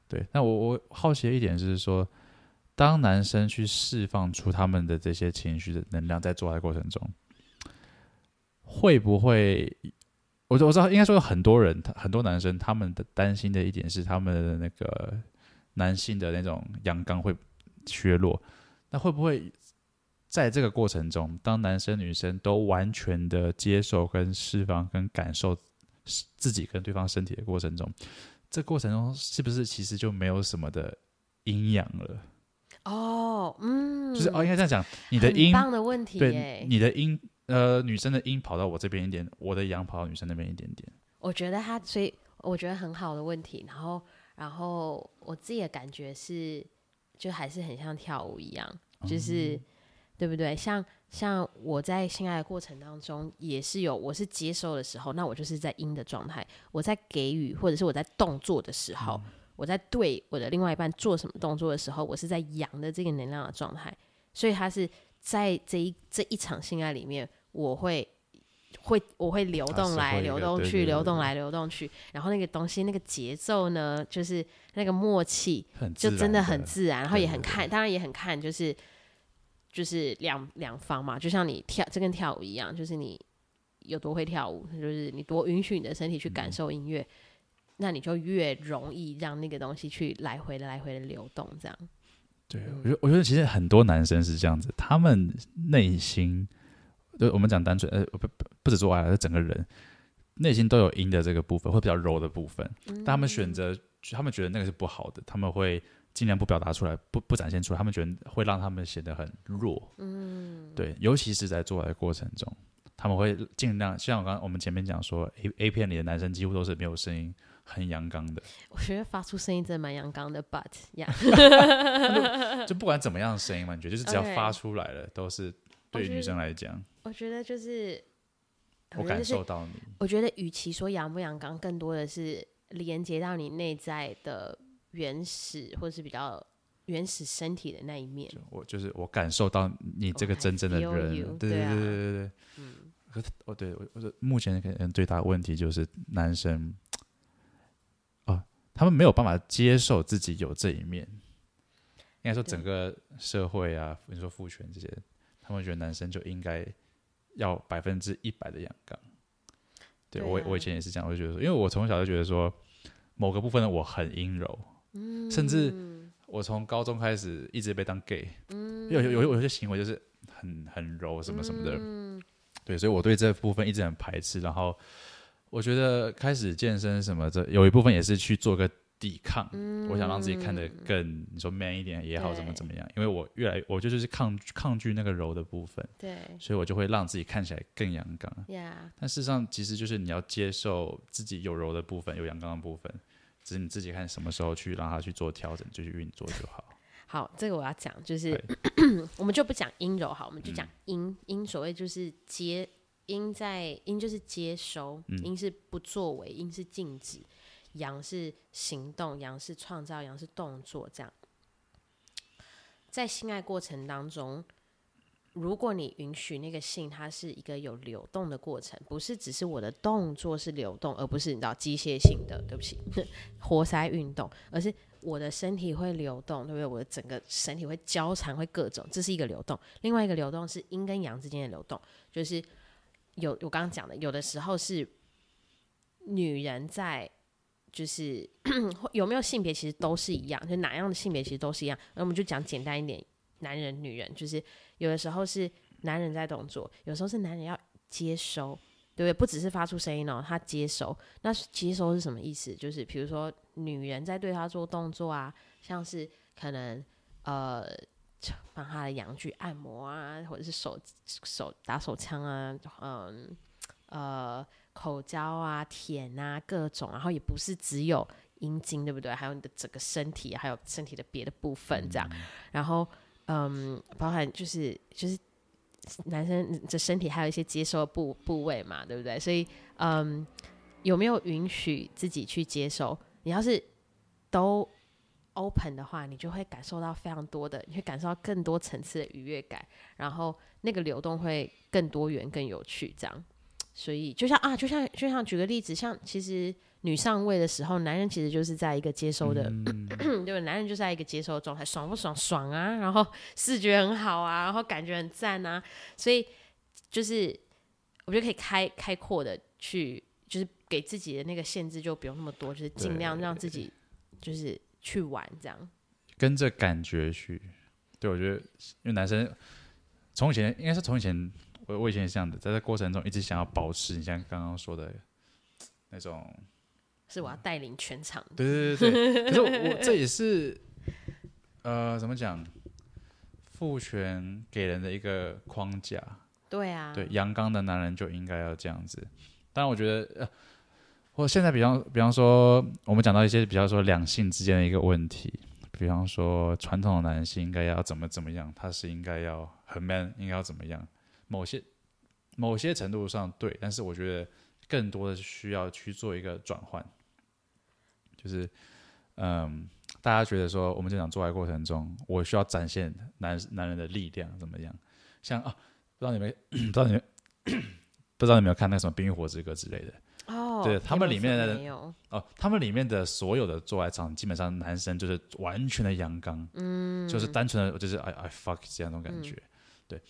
对，那我我好奇的一点就是说，当男生去释放出他们的这些情绪的能量，在做爱过程中。会不会？我我知道，应该说有很多人，很多男生，他们的担心的一点是，他们的那个男性的那种阳刚会削弱。那会不会在这个过程中，当男生女生都完全的接受、跟释放、跟感受自己跟对方身体的过程中，这过程中是不是其实就没有什么的阴阳了？哦，嗯，就是哦，应该这样讲，你的阴，棒的问题，对，你的阴。呃，女生的阴跑到我这边一点，我的阳跑到女生那边一点点。我觉得他，所以我觉得很好的问题。然后，然后我自己的感觉是，就还是很像跳舞一样，就是、嗯、对不对？像像我在性爱的过程当中，也是有我是接受的时候，那我就是在阴的状态；我在给予或者是我在动作的时候，嗯、我在对我的另外一半做什么动作的时候，我是在阳的这个能量的状态。所以他是在这一这一场性爱里面。我会会我会流动来流动去，流动来流动去，然后那个东西那个节奏呢，就是那个默契，就真的很自然，然后也很看，当然也很看，就是就是两两方嘛，就像你跳，这跟跳舞一样，就是你有多会跳舞，就是你多允许你的身体去感受音乐，那你就越容易让那个东西去来回的来回的流动，这样。对，我觉得我觉得其实很多男生是这样子，他们内心。就我们讲单纯，呃，不不不止做爱，是整个人内心都有阴的这个部分，会比较柔的部分。但他们选择，他们觉得那个是不好的，他们会尽量不表达出来，不不展现出来。他们觉得会让他们显得很弱。嗯，对，尤其是在做爱的过程中，他们会尽量，像我刚刚我们前面讲说，A A 片里的男生几乎都是没有声音，很阳刚的。我觉得发出声音真的蛮阳刚的，But 呀、yeah，就不管怎么样的声音嘛，你觉得就是只要发出来了，都是。对于女生来讲，我觉得就是我感受到你。我觉得，与其说阳不阳刚，更多的是连接到你内在的原始，或者是比较原始身体的那一面。我就是我感受到你这个真正的人，对对对对对对。嗯，可是哦，对我我说目前可能最大的问题就是男生，哦，他们没有办法接受自己有这一面。应该说整个社会啊，你说父权这些。他们觉得男生就应该要百分之一百的阳刚，对，对、啊、我我以前也是这样，我就觉得说，因为我从小就觉得说，某个部分的我很阴柔，嗯，甚至我从高中开始一直被当 gay，嗯，有有有有些行为就是很很柔什么什么的，嗯，对，所以我对这部分一直很排斥。然后我觉得开始健身什么的，有一部分也是去做个抵抗，嗯、我想让自己看得更你说 man 一点也好，怎么怎么样？因为我越来我就就是抗抗拒那个柔的部分，对，所以我就会让自己看起来更阳刚。Yeah. 但事实上其实就是你要接受自己有柔的部分，有阳刚的部分，只是你自己看什么时候去让他去做调整，就去运作就好。好，这个我要讲，就是 我们就不讲阴柔，好，我们就讲阴阴，所谓就是接阴在阴就是接收，阴、嗯、是不作为，阴是静止。阳是行动，阳是创造，阳是动作。这样，在性爱过程当中，如果你允许那个性，它是一个有流动的过程，不是只是我的动作是流动，而不是你知道机械性的，对不起，活塞运动，而是我的身体会流动，对不对？我的整个身体会交缠，会各种，这是一个流动。另外一个流动是阴跟阳之间的流动，就是有我刚刚讲的，有的时候是女人在。就是 有没有性别其实都是一样，就哪样的性别其实都是一样。那我们就讲简单一点，男人、女人，就是有的时候是男人在动作，有时候是男人要接收，对不对？不只是发出声音哦，他接收。那接收是什么意思？就是比如说女人在对他做动作啊，像是可能呃帮他的阳具按摩啊，或者是手手打手枪啊，嗯呃。口交啊、舔啊，各种，然后也不是只有阴茎，对不对？还有你的整个身体，还有身体的别的部分，这样。嗯、然后，嗯，包含就是就是男生的身体还有一些接受的部部位嘛，对不对？所以，嗯，有没有允许自己去接受？你要是都 open 的话，你就会感受到非常多的，你会感受到更多层次的愉悦感，然后那个流动会更多元、更有趣，这样。所以，就像啊，就像就像举个例子，像其实女上位的时候，男人其实就是在一个接收的，嗯、对吧？男人就在一个接收的状态，爽不爽？爽啊！然后视觉很好啊，然后感觉很赞啊。所以就是我觉得可以开开阔的去，就是给自己的那个限制就不用那么多，就是尽量让自己就是去玩这样，跟着感觉去。对，我觉得因为男生从以前应该是从以前。我我以前也是这样的，在这过程中一直想要保持你像刚刚说的那种，是我要带领全场。对对对对，可是我，我这也是呃，怎么讲？父权给人的一个框架。对啊。对，阳刚的男人就应该要这样子。当然，我觉得，呃，我现在比方比方说，我们讲到一些比较说两性之间的一个问题，比方说传统的男性应该要怎么怎么样，他是应该要很 man，应该要怎么样？某些某些程度上对，但是我觉得更多的是需要去做一个转换，就是嗯，大家觉得说我们这场做爱过程中，我需要展现男男人的力量怎么样？像啊，不知道你们不知道你们不知道你们有没有看那个什么《冰与火之歌》之类的哦？对，他们里面的哦，他们里面的所有的做爱场，基本上男生就是完全的阳刚，嗯，就是单纯的就是 I I fuck 这样那种感觉，嗯、对。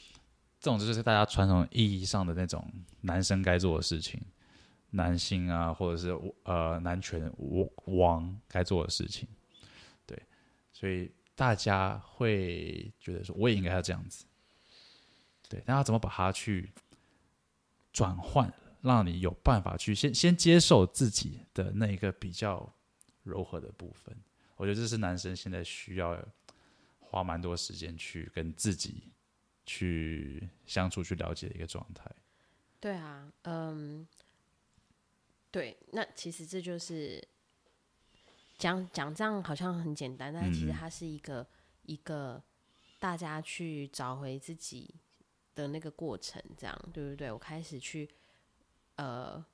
这种就是大家传统意义上的那种男生该做的事情，男性啊，或者是呃男权王该做的事情，对，所以大家会觉得说，我也应该要这样子，对，那要怎么把它去转换，让你有办法去先先接受自己的那一个比较柔和的部分？我觉得这是男生现在需要花蛮多时间去跟自己。去相处、去了解的一个状态。对啊，嗯，对，那其实这就是讲讲这样好像很简单，但其实它是一个、嗯、一个大家去找回自己的那个过程，这样对不对？我开始去呃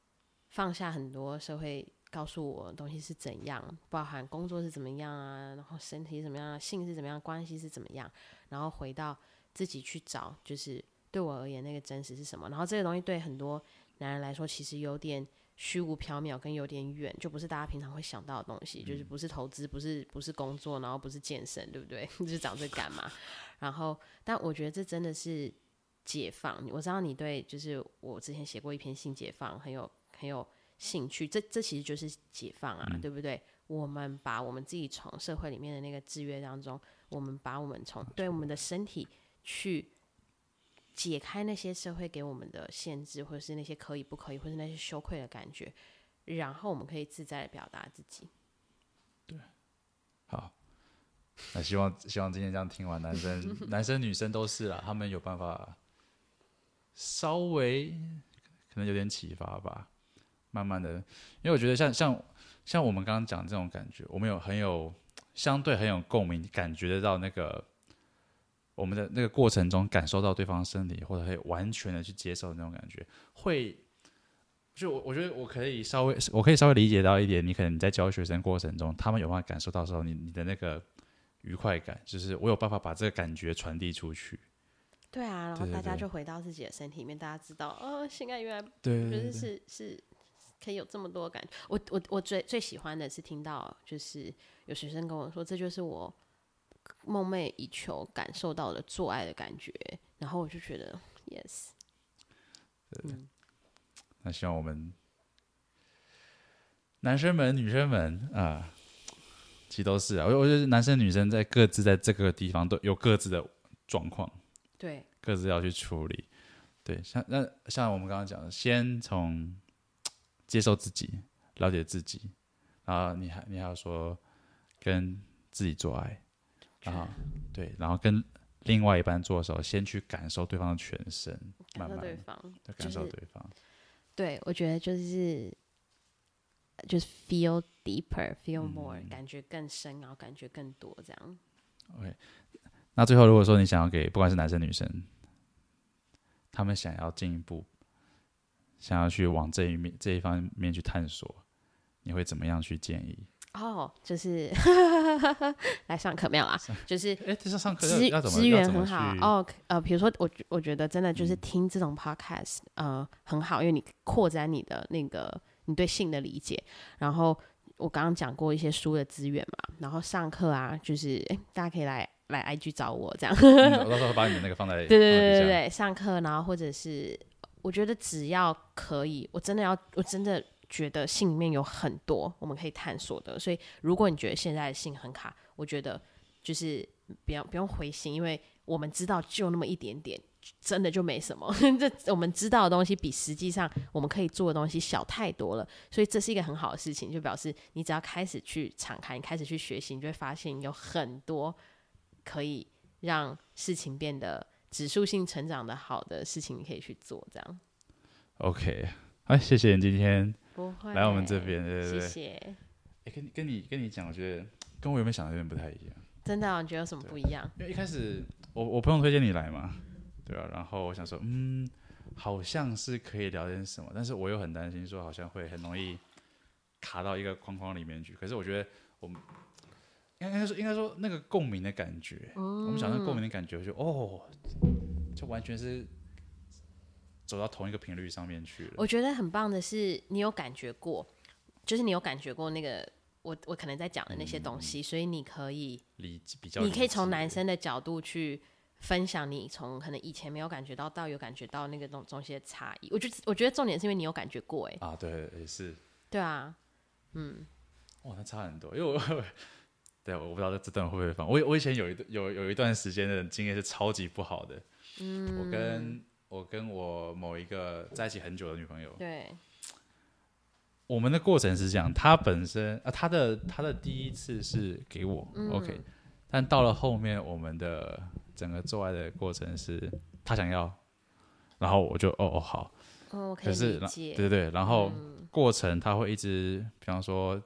放下很多社会告诉我的东西是怎样，包含工作是怎么样啊，然后身体怎么样，性是怎么样，关系是怎么样，然后回到。自己去找，就是对我而言那个真实是什么。然后这个东西对很多男人来说，其实有点虚无缥缈，跟有点远，就不是大家平常会想到的东西。就是不是投资，不是不是工作，然后不是健身，对不对？就是找这干嘛？然后，但我觉得这真的是解放。我知道你对，就是我之前写过一篇性解放，很有很有兴趣。这这其实就是解放啊，对不对？我们把我们自己从社会里面的那个制约当中，我们把我们从对我们的身体。去解开那些社会给我们的限制，或者是那些可以不可以，或是那些羞愧的感觉，然后我们可以自在的表达自己。对，好，那希望希望今天这样听完，男生男生女生都是啦，他们有办法稍微可能有点启发吧，慢慢的，因为我觉得像像像我们刚刚讲这种感觉，我们有很有相对很有共鸣，感觉得到那个我们的那个过程中感受到对方的身体，或者可以完全的去接受那种感觉，会。就我我觉得我可以稍微我可以稍微理解到一点，你可能你在教学生过程中，他们有办法感受到时候你你的那个愉快感，就是我有办法把这个感觉传递出去。对啊，然后大家就回到自己的身体里面，大家知道，哦，性爱原来对，就是是是可以有这么多感觉。我我我最最喜欢的是听到，就是有学生跟我说，这就是我梦寐以求感受到的做爱的感觉，然后我就觉得，yes，嗯。那希望我们男生们、女生们啊，其实都是啊。我我觉得男生、女生在各自在这个地方都有各自的状况，对，各自要去处理。对，像那像我们刚刚讲的，先从接受自己、了解自己，然后你还你还要说跟自己做爱，然后对，然后跟另外一半做的时候，先去感受对方的全身，感受对方，感受对方。对，我觉得就是就是 feel deeper，feel more，、嗯、感觉更深，然后感觉更多这样。OK，那最后如果说你想要给不管是男生女生，他们想要进一步，想要去往这一面这一方面去探索，你会怎么样去建议？哦、oh，就是 来上课没有啦？就是哎，这是上课资资源很好哦。Oh, 呃，比如说我我觉得真的就是听这种 podcast，嗯、呃，很好，因为你扩展你的那个你对性的理解。然后我刚刚讲过一些书的资源嘛，然后上课啊，就是哎，大家可以来来 IG 找我这样。嗯、我到时候把你的那个放在 对对对对对上课，然后或者是我觉得只要可以，我真的要我真的。觉得性里面有很多我们可以探索的，所以如果你觉得现在的性很卡，我觉得就是不要不用灰心，因为我们知道就那么一点点，真的就没什么。这我们知道的东西比实际上我们可以做的东西小太多了，所以这是一个很好的事情，就表示你只要开始去敞开，你开始去学习，你就会发现有很多可以让事情变得指数性成长的好的事情，你可以去做。这样，OK，哎，谢谢你今天。不会来我们这边，对对对。谢谢。哎，跟跟你跟你讲，我觉得跟我原本想的有点不太一样。真的、啊？你觉得有什么不一样？因为一开始我我朋友推荐你来嘛，对啊，然后我想说，嗯，好像是可以聊点什么，但是我又很担心说，好像会很容易卡到一个框框里面去。可是我觉得我们应该说应该说那个共鸣的感觉，嗯、我们想那个共鸣的感觉，就哦，就完全是。走到同一个频率上面去了。我觉得很棒的是，你有感觉过，就是你有感觉过那个我我可能在讲的那些东西，嗯、所以你可以理比较，你可以从男生的角度去分享你从可能以前没有感觉到到有感觉到那个东东西的差异。我觉得我觉得重点是因为你有感觉过，哎啊，对，也是，对啊，嗯，哇，那差很多，因为我 对，我不知道这段会不会放。我我以前有一有有一段时间的经验是超级不好的，嗯，我跟。我跟我某一个在一起很久的女朋友，对，我们的过程是这样，她本身啊，她的她的第一次是给我、嗯、，OK，但到了后面，我们的整个做爱的过程是她想要，然后我就哦哦好，哦，可是对对对，然后过程她会一直，比方说，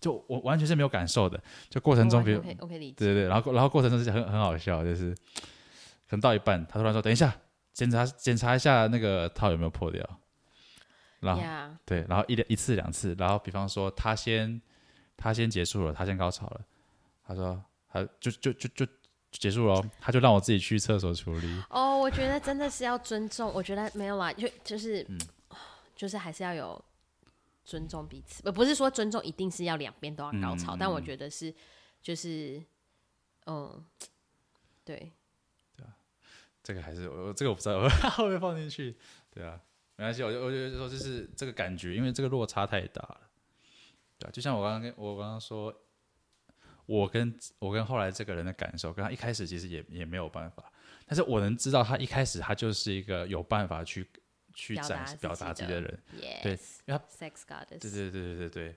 就我完全是没有感受的，就过程中，比如对对对，然后然后过程中是很很好笑，就是可能到一半，他突然说等一下。检查检查一下那个套有没有破掉，然后、yeah. 对，然后一两一次两次，然后比方说他先他先结束了，他先高潮了，他说他就就就就结束了，他就让我自己去厕所处理。哦、oh,，我觉得真的是要尊重，我觉得没有啦，就就是、嗯、就是还是要有尊重彼此，不不是说尊重一定是要两边都要高潮，嗯、但我觉得是就是嗯对。这个还是我这个我不知道 我会不会放进去，对啊，没关系，我就我就说就是这个感觉，因为这个落差太大了，对啊，就像我刚刚跟我刚刚说，我跟我跟后来这个人的感受，跟他一开始其实也也没有办法，但是我能知道他一开始他就是一个有办法去去展示表达自己的人，yes, 对，因为他 sex goddess，对对对对对对，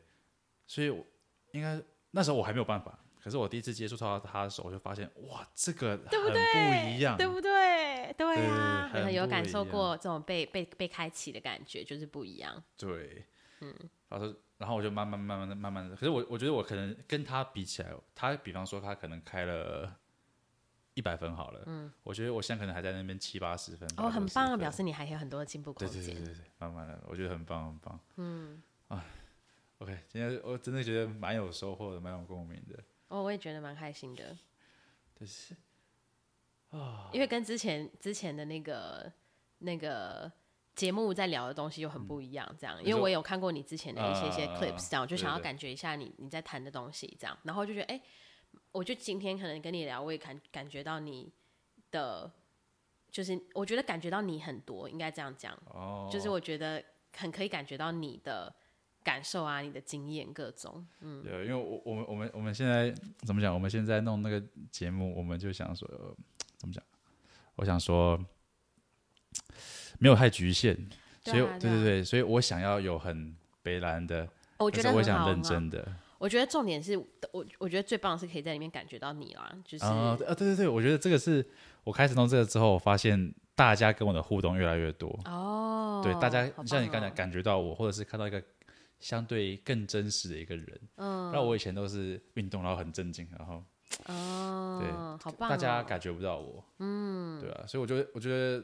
所以我应该那时候我还没有办法。可是我第一次接触到他的时候，我就发现哇，这个很对不对？不一样，对不对？对啊，对对有感受过这种被被被开启的感觉，就是不一样。对，嗯，然后然后我就慢慢慢慢的慢慢的，可是我我觉得我可能跟他比起来，他比方说他可能开了一百分好了，嗯，我觉得我现在可能还在那边七八十分，哦，很棒啊，表示你还有很多的进步空间。对对对对对，慢慢的，我觉得很棒很棒，嗯，啊，OK，今天我真的觉得蛮有收获的，蛮有共鸣的。哦，我也觉得蛮开心的，就是啊，因为跟之前之前的那个那个节目在聊的东西又很不一样，这样，因为我有看过你之前的一些一些 clips，这样，我就想要感觉一下你你在谈的东西，这样，然后就觉得，哎，我就今天可能跟你聊，我也感感觉到你的，就是我觉得感觉到你很多，应该这样讲，哦，就是我觉得很可以感觉到你的。感受啊，你的经验各种，嗯，对，因为我我们我们我们现在怎么讲？我们现在弄那个节目，我们就想说怎么讲？我想说没有太局限，所以对对对，所以我想要有很北蓝的，我觉得我想认真的。我觉得重点是我我觉得最棒的是可以在里面感觉到你啦，就是啊对对对，我觉得这个是我开始弄这个之后，我发现大家跟我的互动越来越多哦，对，大家像你刚才感觉到我，或者是看到一个。相对更真实的一个人，嗯，那我以前都是运动，然后很正经，然后，哦，对，好棒，大家感觉不到我，嗯，对啊，所以我觉得，我觉得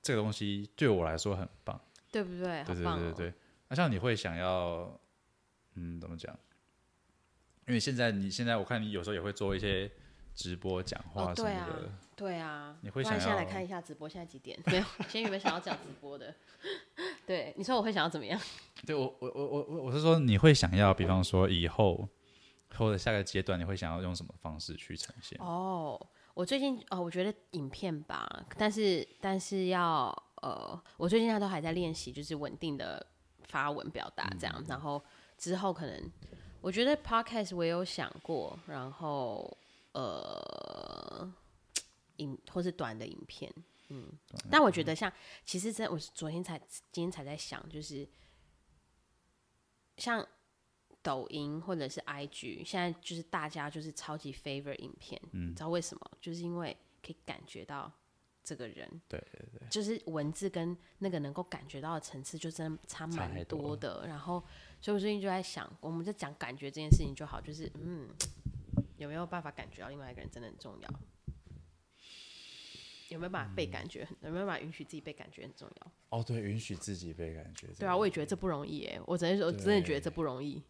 这个东西对我来说很棒，对不对？对对对对对。那像你会想要，嗯，怎么讲？因为现在你现在我看你有时候也会做一些直播讲话什么的，对啊，你会想要现在来看一下直播，现在几点？没有，先有没有想要讲直播的？对，你说我会想要怎么样？对我，我，我，我，我是说，你会想要，比方说以后或者下个阶段，你会想要用什么方式去呈现？哦，我最近哦，我觉得影片吧，但是但是要呃，我最近他都还在练习，就是稳定的发文表达这样，嗯、然后之后可能我觉得 podcast 我也有想过，然后呃，影或是短的影片。嗯，但我觉得像，其实真，我昨天才，今天才在想，就是像抖音或者是 IG，现在就是大家就是超级 favorite 影片，嗯，知道为什么？就是因为可以感觉到这个人，对对对，就是文字跟那个能够感觉到的层次就真的差蛮多的。然后，所以我最近就在想，我们在讲感觉这件事情就好，就是嗯，有没有办法感觉到另外一个人真的很重要？有没有办法被感觉？有没有办法允许自己被感觉很重要？哦，对，允许自己被感觉。对啊，我也觉得这不容易诶。我真的，我真的觉得这不容易。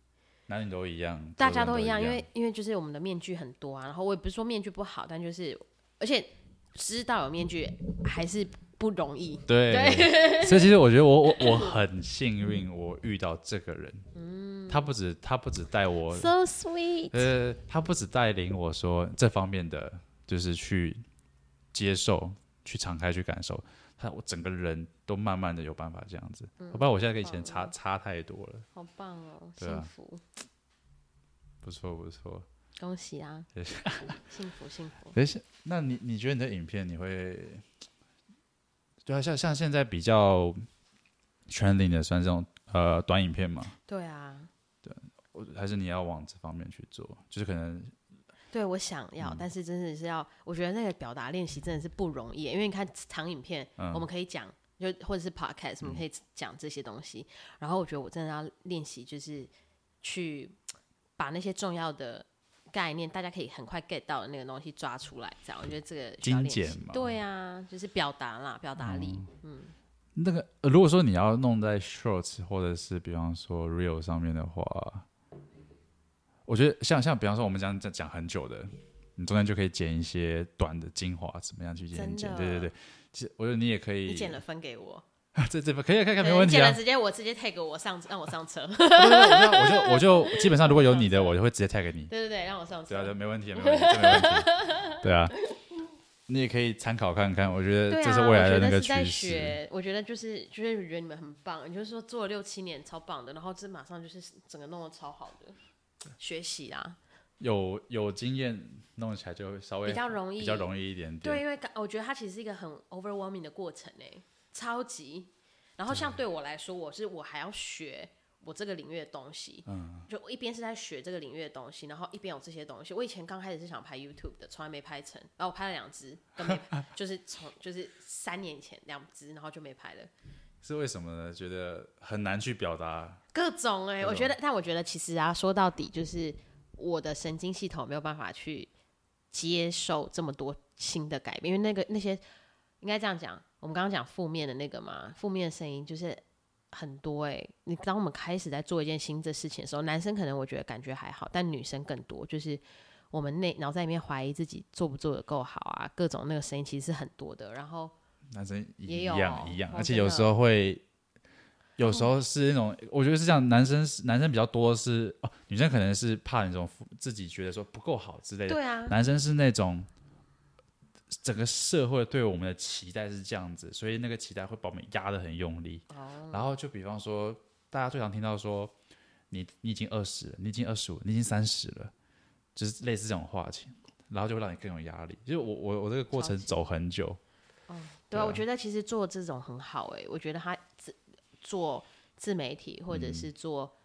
男女都一样，大家都一样，因为因为就是我们的面具很多啊。然后我也不是说面具不好，但就是而且知道有面具还是不容易。对，对所以其实我觉得我我我很幸运，我遇到这个人。嗯，他不止他不止带我，so sweet。呃，他不止带领我说这方面的，就是去。接受，去敞开，去感受，他我整个人都慢慢的有办法这样子。我不知道我现在跟以前差差太多了。好棒哦，幸福，不错不错，恭喜啊！幸福幸福。等一下，那你你觉得你的影片你会，对啊，像像现在比较 trending 的算这种呃短影片吗？对啊，对，我还是你要往这方面去做，就是可能。对，我想要，嗯、但是真的是要，我觉得那个表达练习真的是不容易，因为你看长影片，嗯、我们可以讲，就或者是 podcast，我们可以讲这些东西。嗯、然后我觉得我真的要练习，就是去把那些重要的概念，大家可以很快 get 到的那个东西抓出来，这样我觉得这个。精简嘛。对啊，就是表达啦，表达力。嗯，嗯那个、呃、如果说你要弄在 shorts 或者是比方说 real 上面的话。我觉得像像比方说我们讲讲讲很久的，你中间就可以剪一些短的精华，怎么样去剪剪？对对对，其实我觉得你也可以。你剪了分给我。这这可以可以，没问题啊。剪了直接我直接 tag 我上让我上车。我就我就基本上如果有你的，我就会直接 tag 你。对对对，让我上车。对啊，就没问题，没问题，这没问题。对啊，你也可以参考看看，我觉得这是未来的那个趋势。我觉得就是就是觉得你们很棒，你就是说做了六七年超棒的，然后这马上就是整个弄得超好的。学习啊，有有经验弄起来就会稍微比较容易，比较容易一点点。对，因为我觉得它其实是一个很 overwhelming 的过程诶，超级。然后像对我来说，我是我还要学，我这个领域的东西，嗯，就一边是在学这个领域的东西，然后一边有这些东西。我以前刚开始是想拍 YouTube 的，从来没拍成，然后我拍了两支，都没拍，就是从就是三年前两支，然后就没拍了。是为什么呢？觉得很难去表达各种哎、欸，我觉得，但我觉得其实啊，说到底就是我的神经系统没有办法去接受这么多新的改变，因为那个那些应该这样讲，我们刚刚讲负面的那个嘛，负面的声音就是。很多哎、欸，你当我们开始在做一件新的事情的时候，男生可能我觉得感觉还好，但女生更多，就是我们内脑袋里面怀疑自己做不做得够好啊，各种那个声音其实是很多的。然后男生也有一样一样，哦、而且有时候会，有时候是那种，哦、我觉得是这样，男生男生比较多是哦，女生可能是怕那种自己觉得说不够好之类的，对啊，男生是那种。整个社会对我们的期待是这样子，所以那个期待会把我们压得很用力。Oh. 然后就比方说，大家最常听到说，你你已经二十了，你已经二十五，你已经三十了，就是类似这种话情，然后就会让你更有压力。就是我我我这个过程走很久。哦，oh. 对啊，我觉得其实做这种很好哎、欸，我觉得他自做自媒体或者是做、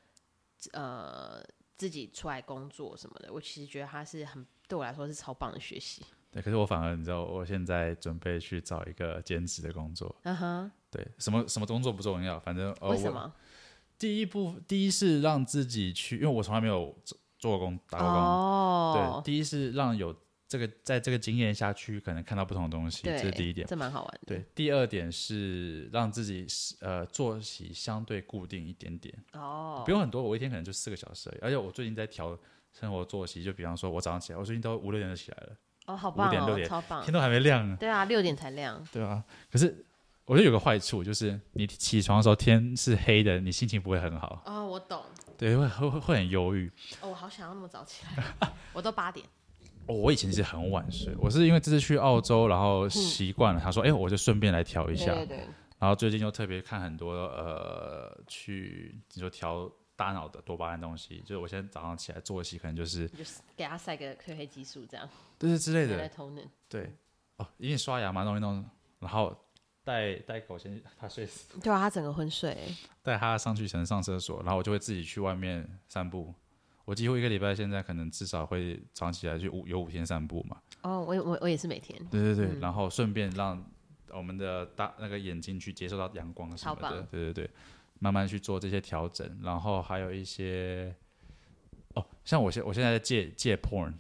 嗯、呃自己出来工作什么的，我其实觉得他是很对我来说是超棒的学习。对，可是我反而你知道，我现在准备去找一个兼职的工作。嗯哼、uh，huh. 对，什么什么工作不重要，反正为什么？第一步，第一是让自己去，因为我从来没有做做过工，打过工。哦。Oh. 对，第一是让有这个在这个经验下去，可能看到不同的东西，对这是第一点，这蛮好玩的。对，第二点是让自己呃作息相对固定一点点。哦。Oh. 不用很多，我一天可能就四个小时而已。而且我最近在调生活作息，就比方说我早上起来，我最近都五六点就起来了。哦，好棒哦，五点六点，超棒，天都还没亮呢。对啊，六点才亮。对啊，可是我觉得有个坏处，就是你起床的时候天是黑的，你心情不会很好。哦，我懂。对，会会会很忧郁。哦，我好想要那么早起来，我都八点。哦，我以前是很晚睡，我是因为这次去澳洲，然后习惯了。他说：“哎，我就顺便来调一下。”对对。然后最近又特别看很多呃，去你说调。大脑的多巴胺东西，就是我现在早上起来作息，可能就是就是给他塞个褪黑激素这样，就是之类的。对，哦，因为刷牙嘛，弄一弄，然后带带狗先，他睡死。对啊，他整个昏睡。带他上去，可能上厕所，然后我就会自己去外面散步。我几乎一个礼拜现在可能至少会早上起来去五有五天散步嘛。哦，我我我也是每天。对对对，嗯、然后顺便让我们的大那个眼睛去接受到阳光什么的。对对对。慢慢去做这些调整，然后还有一些哦，像我现我现在在戒戒 porn，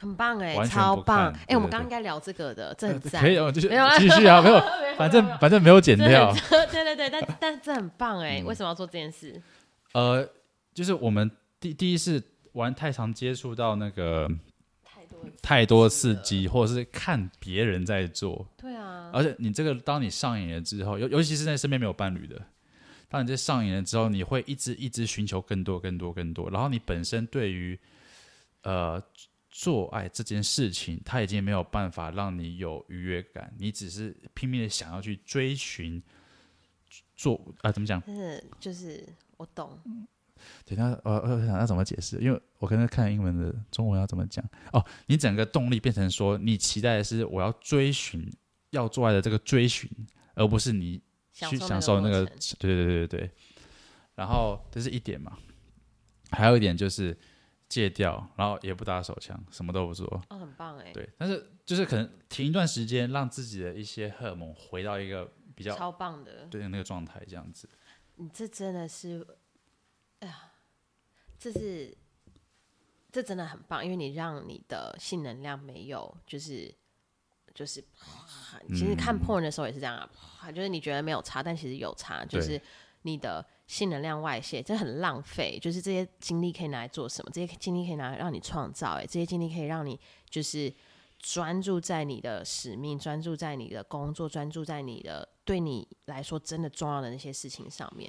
很棒哎，超棒哎，我们刚刚应该聊这个的，这很赞，可以哦，继续继续啊，没有，反正反正没有剪掉，对对对，但但这很棒哎，为什么要做这件事？呃，就是我们第第一是玩太常接触到那个太多太多刺激，或者是看别人在做，对啊，而且你这个当你上瘾了之后，尤尤其是在身边没有伴侣的。当你在上瘾了之后，你会一直一直寻求更多、更多、更多。然后你本身对于呃做爱这件事情，他已经没有办法让你有愉悦感，你只是拼命的想要去追寻做啊、呃？怎么讲？是就是我懂。对，那呃呃，想要怎么解释？因为我刚才看英文的，中文要怎么讲？哦，你整个动力变成说，你期待的是我要追寻要做爱的这个追寻，而不是你。去享受那个，对对对对对，然后这是一点嘛，还有一点就是戒掉，然后也不打手枪，什么都不做。哦，很棒哎。对，但是就是可能停一段时间，让自己的一些荷尔蒙回到一个比较超棒的对那个状态，这样子。你这真的是，哎呀，这是这真的很棒，因为你让你的性能量没有就是。就是，其实看 porn 的时候也是这样啊，嗯、就是你觉得没有差，但其实有差，就是你的性能量外泄，这很浪费。就是这些精力可以拿来做什么？这些精力可以拿来让你创造，哎，这些精力可以让你就是专注在你的使命，专注在你的工作，专注在你的对你来说真的重要的那些事情上面。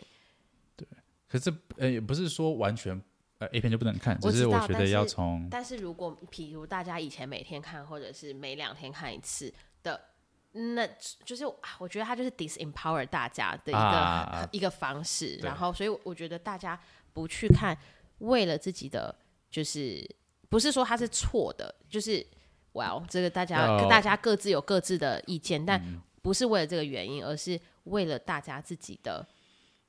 对，可是呃，也不是说完全。呃，A 片就不能看，只是我觉得要从。但是如果，譬如大家以前每天看，或者是每两天看一次的，那就是我觉得他就是 disempower 大家的一个、啊、一个方式。然后，所以我觉得大家不去看，为了自己的，就是不是说他是错的，就是，well，这个大家、哦、大家各自有各自的意见，但不是为了这个原因，而是为了大家自己的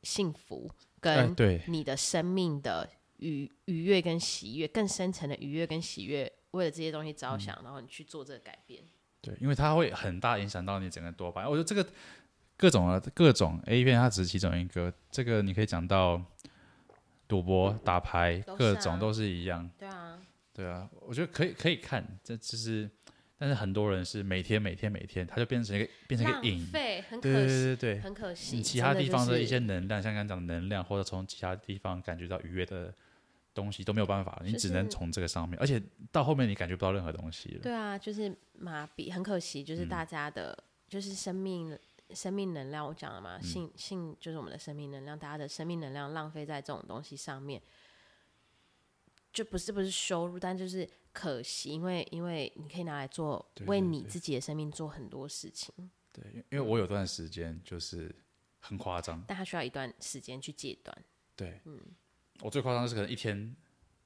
幸福。跟对你的生命的愉愉悦跟喜悦，更深层的愉悦跟喜悦，为了这些东西着想，嗯、然后你去做这个改变。对，因为它会很大影响到你整个多巴胺。我觉得这个各种啊，各种 A 片，它只是其中一个。这个你可以讲到赌博、打牌，嗯、各种都是一样。对啊，对啊，我觉得可以可以看，这就是，但是很多人是每天每天每天，它就变成一个变成一个瘾，对对对对对，很可惜。你其他地方的一些能量，像刚刚讲的能量，或者从其他地方感觉到愉悦的。东西都没有办法，你只能从这个上面，而且到后面你感觉不到任何东西了。对啊，就是麻痹，很可惜，就是大家的，嗯、就是生命生命能量，我讲了嘛，嗯、性性就是我们的生命能量，大家的生命能量浪费在这种东西上面，就不是不是羞辱，但就是可惜，因为因为你可以拿来做为你自己的生命做很多事情。对，因为我有段时间就是很夸张，但他需要一段时间去戒断。对，嗯。我最夸张的是可能一天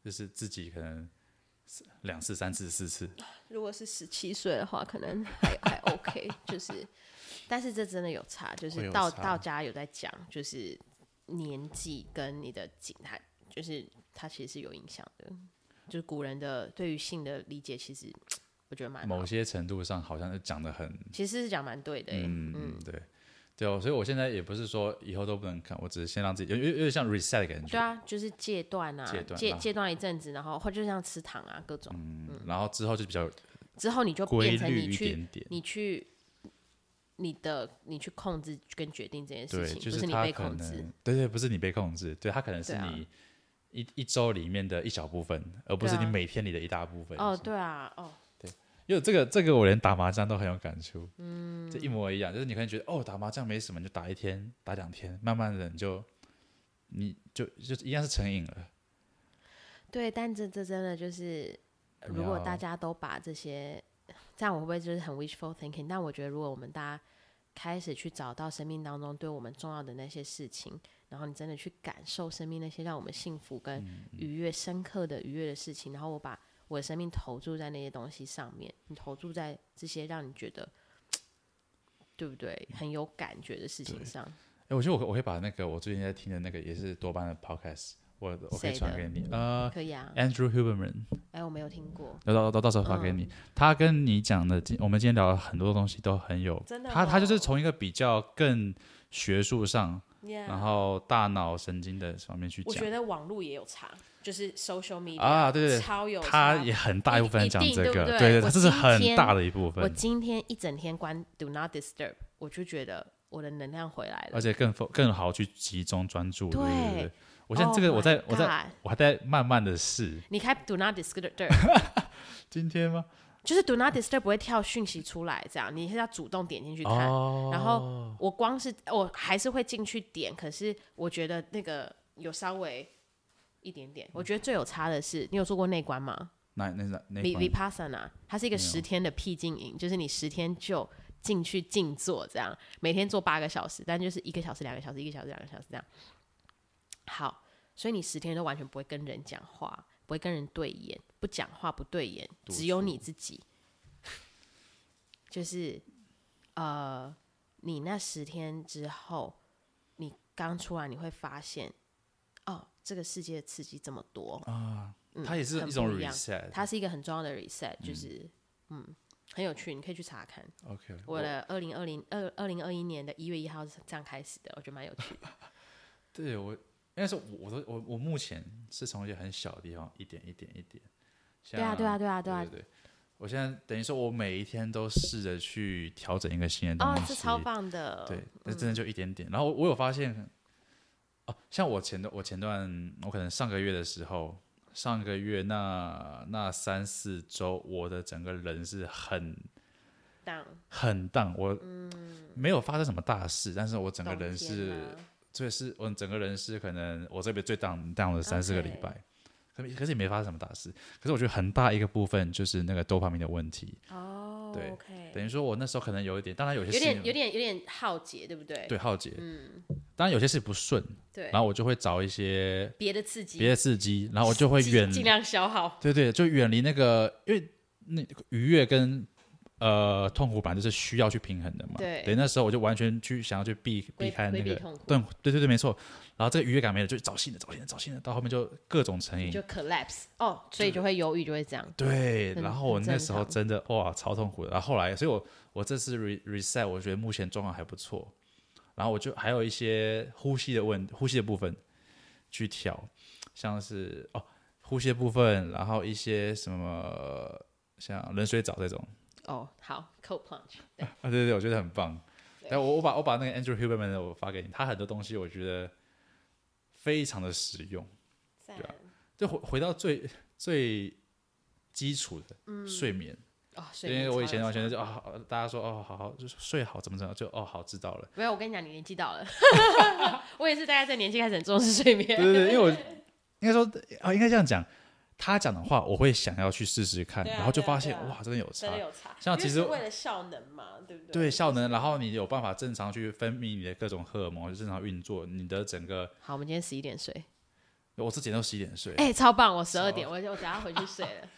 就是自己可能两次、三次、四次。如果是十七岁的话，可能还还 OK，就是，但是这真的有差，就是到到家有在讲，就是年纪跟你的景态，就是它其实是有影响的。就是古人的对于性的理解，其实我觉得蛮某些程度上好像是讲的很，其实是讲蛮对的。嗯嗯，对。对哦，所以我现在也不是说以后都不能看，我只是先让自己有有有点像 reset 的感觉。对啊，就是戒断啊，戒戒断一阵子，然后或就像吃糖啊，各种。嗯，嗯然后之后就比较之后你就变成你去你去你的你去控制跟决定这件事情，就是不是你被控制。对对，不是你被控制，对，他可能是你一、啊、一周里面的一小部分，而不是你每天里的一大部分。哦，对啊，哦。对因为这个这个我连打麻将都很有感触，嗯，这一模一样，就是你可能觉得哦打麻将没什么，你就打一天打两天，慢慢的你就你就就一样是成瘾了。对，但这这真的就是，如果大家都把这些，这样我会不会就是很 wishful thinking？但我觉得如果我们大家开始去找到生命当中对我们重要的那些事情，然后你真的去感受生命那些让我们幸福跟愉悦、深刻的愉悦的事情，然后我把。我的生命投注在那些东西上面，你投注在这些让你觉得对不对很有感觉的事情上。哎，我觉得我我会把那个我最近在听的那个也是多巴胺的 podcast，我我可以传给你。呃，可以啊。Andrew Huberman。哎，我没有听过。到到到到时候发给你。他跟你讲的，今我们今天聊了很多东西都很有。真的。他他就是从一个比较更学术上，然后大脑神经的方面去讲。我觉得网络也有差。就是 social media 啊，对对对，超有，他也很大一部分讲这个，对对，这是很大的一部分。我今天一整天关 Do Not Disturb，我就觉得我的能量回来了，而且更更好去集中专注。对对对，我现在这个我在我在我还在慢慢的试。你开 Do Not Disturb，今天吗？就是 Do Not Disturb 不会跳讯息出来，这样你是要主动点进去看。然后我光是我还是会进去点，可是我觉得那个有稍微。一点点，我觉得最有差的是，你有做过内观吗？那那那 Vipassana，它是一个十天的僻静营，就是你十天就进去静坐，这样每天做八个小时，但就是一个小时、两个小时、一个小时、两个小时这样。好，所以你十天都完全不会跟人讲话，不会跟人对眼，不讲话不对眼，只有你自己。就是呃，你那十天之后，你刚出来，你会发现。哦，这个世界的刺激这么多啊！它也是一种 reset，它是一个很重要的 reset，就是嗯，很有趣，你可以去查看。OK，我的二零二零二二零二一年的一月一号是这样开始的，我觉得蛮有趣的。对我，应该是，我都我我目前是从一些很小的地方一点一点一点。对啊，对啊，对啊，对啊，对。我现在等于说，我每一天都试着去调整一个新的东西，哦，是超棒的。对，那真的就一点点。然后我有发现。哦，像我前段，我前段，我可能上个月的时候，上个月那那三四周，我的整个人是很 down，很 down，我没有发生什么大事，嗯、但是我整个人是，这是我整个人是可能我这边最 down down 了三四个礼拜。可可是也没发生什么大事，可是我觉得很大一个部分就是那个多巴胺的问题。哦、对，okay. 等于说我那时候可能有一点，当然有些有点有点有点耗竭，对不对？对，耗竭。嗯，当然有些事不顺，对，然后我就会找一些别的刺激，别的刺激，然后我就会远尽量消耗。对对，就远离那个，因为那愉悦跟呃，痛苦本来就是需要去平衡的嘛。对。对，那时候我就完全去想要去避避开那个，对对对对，没错。然后这个愉悦感没了，就找新的找新的找新的，到后面就各种成瘾，就 collapse 哦，所以就会忧郁，就会这样。对，然后我那时候真的哇，超痛苦的。然后后来，所以我我这次 re reset，我觉得目前状况还不错。然后我就还有一些呼吸的问呼吸的部分去调，像是哦呼吸的部分，然后一些什么像冷水澡这种。哦，好，cold plunge，对，啊，对对对，我觉得很棒。但，我我把我把那个 Andrew Huberman 的我发给你，他很多东西我觉得非常的实用，对啊，就回回到最最基础的睡眠，哦，因为我以前完全就啊，大家说哦，好好就是睡好怎么怎么就哦好知道了。没有，我跟你讲，你年纪到了，我也是大概在年纪开始很重视睡眠。对对对，因为我 应该说啊，应该这样讲。他讲的话，我会想要去试试看，然后就发现哇，真的有差，真的有差像其实为了效能嘛，对不对？对，效能，然后你有办法正常去分泌你的各种荷尔蒙，就正常运作，你的整个。好，我们今天十一点睡。我之前都十一点睡。哎，超棒！我十二点，我我等下回去睡了。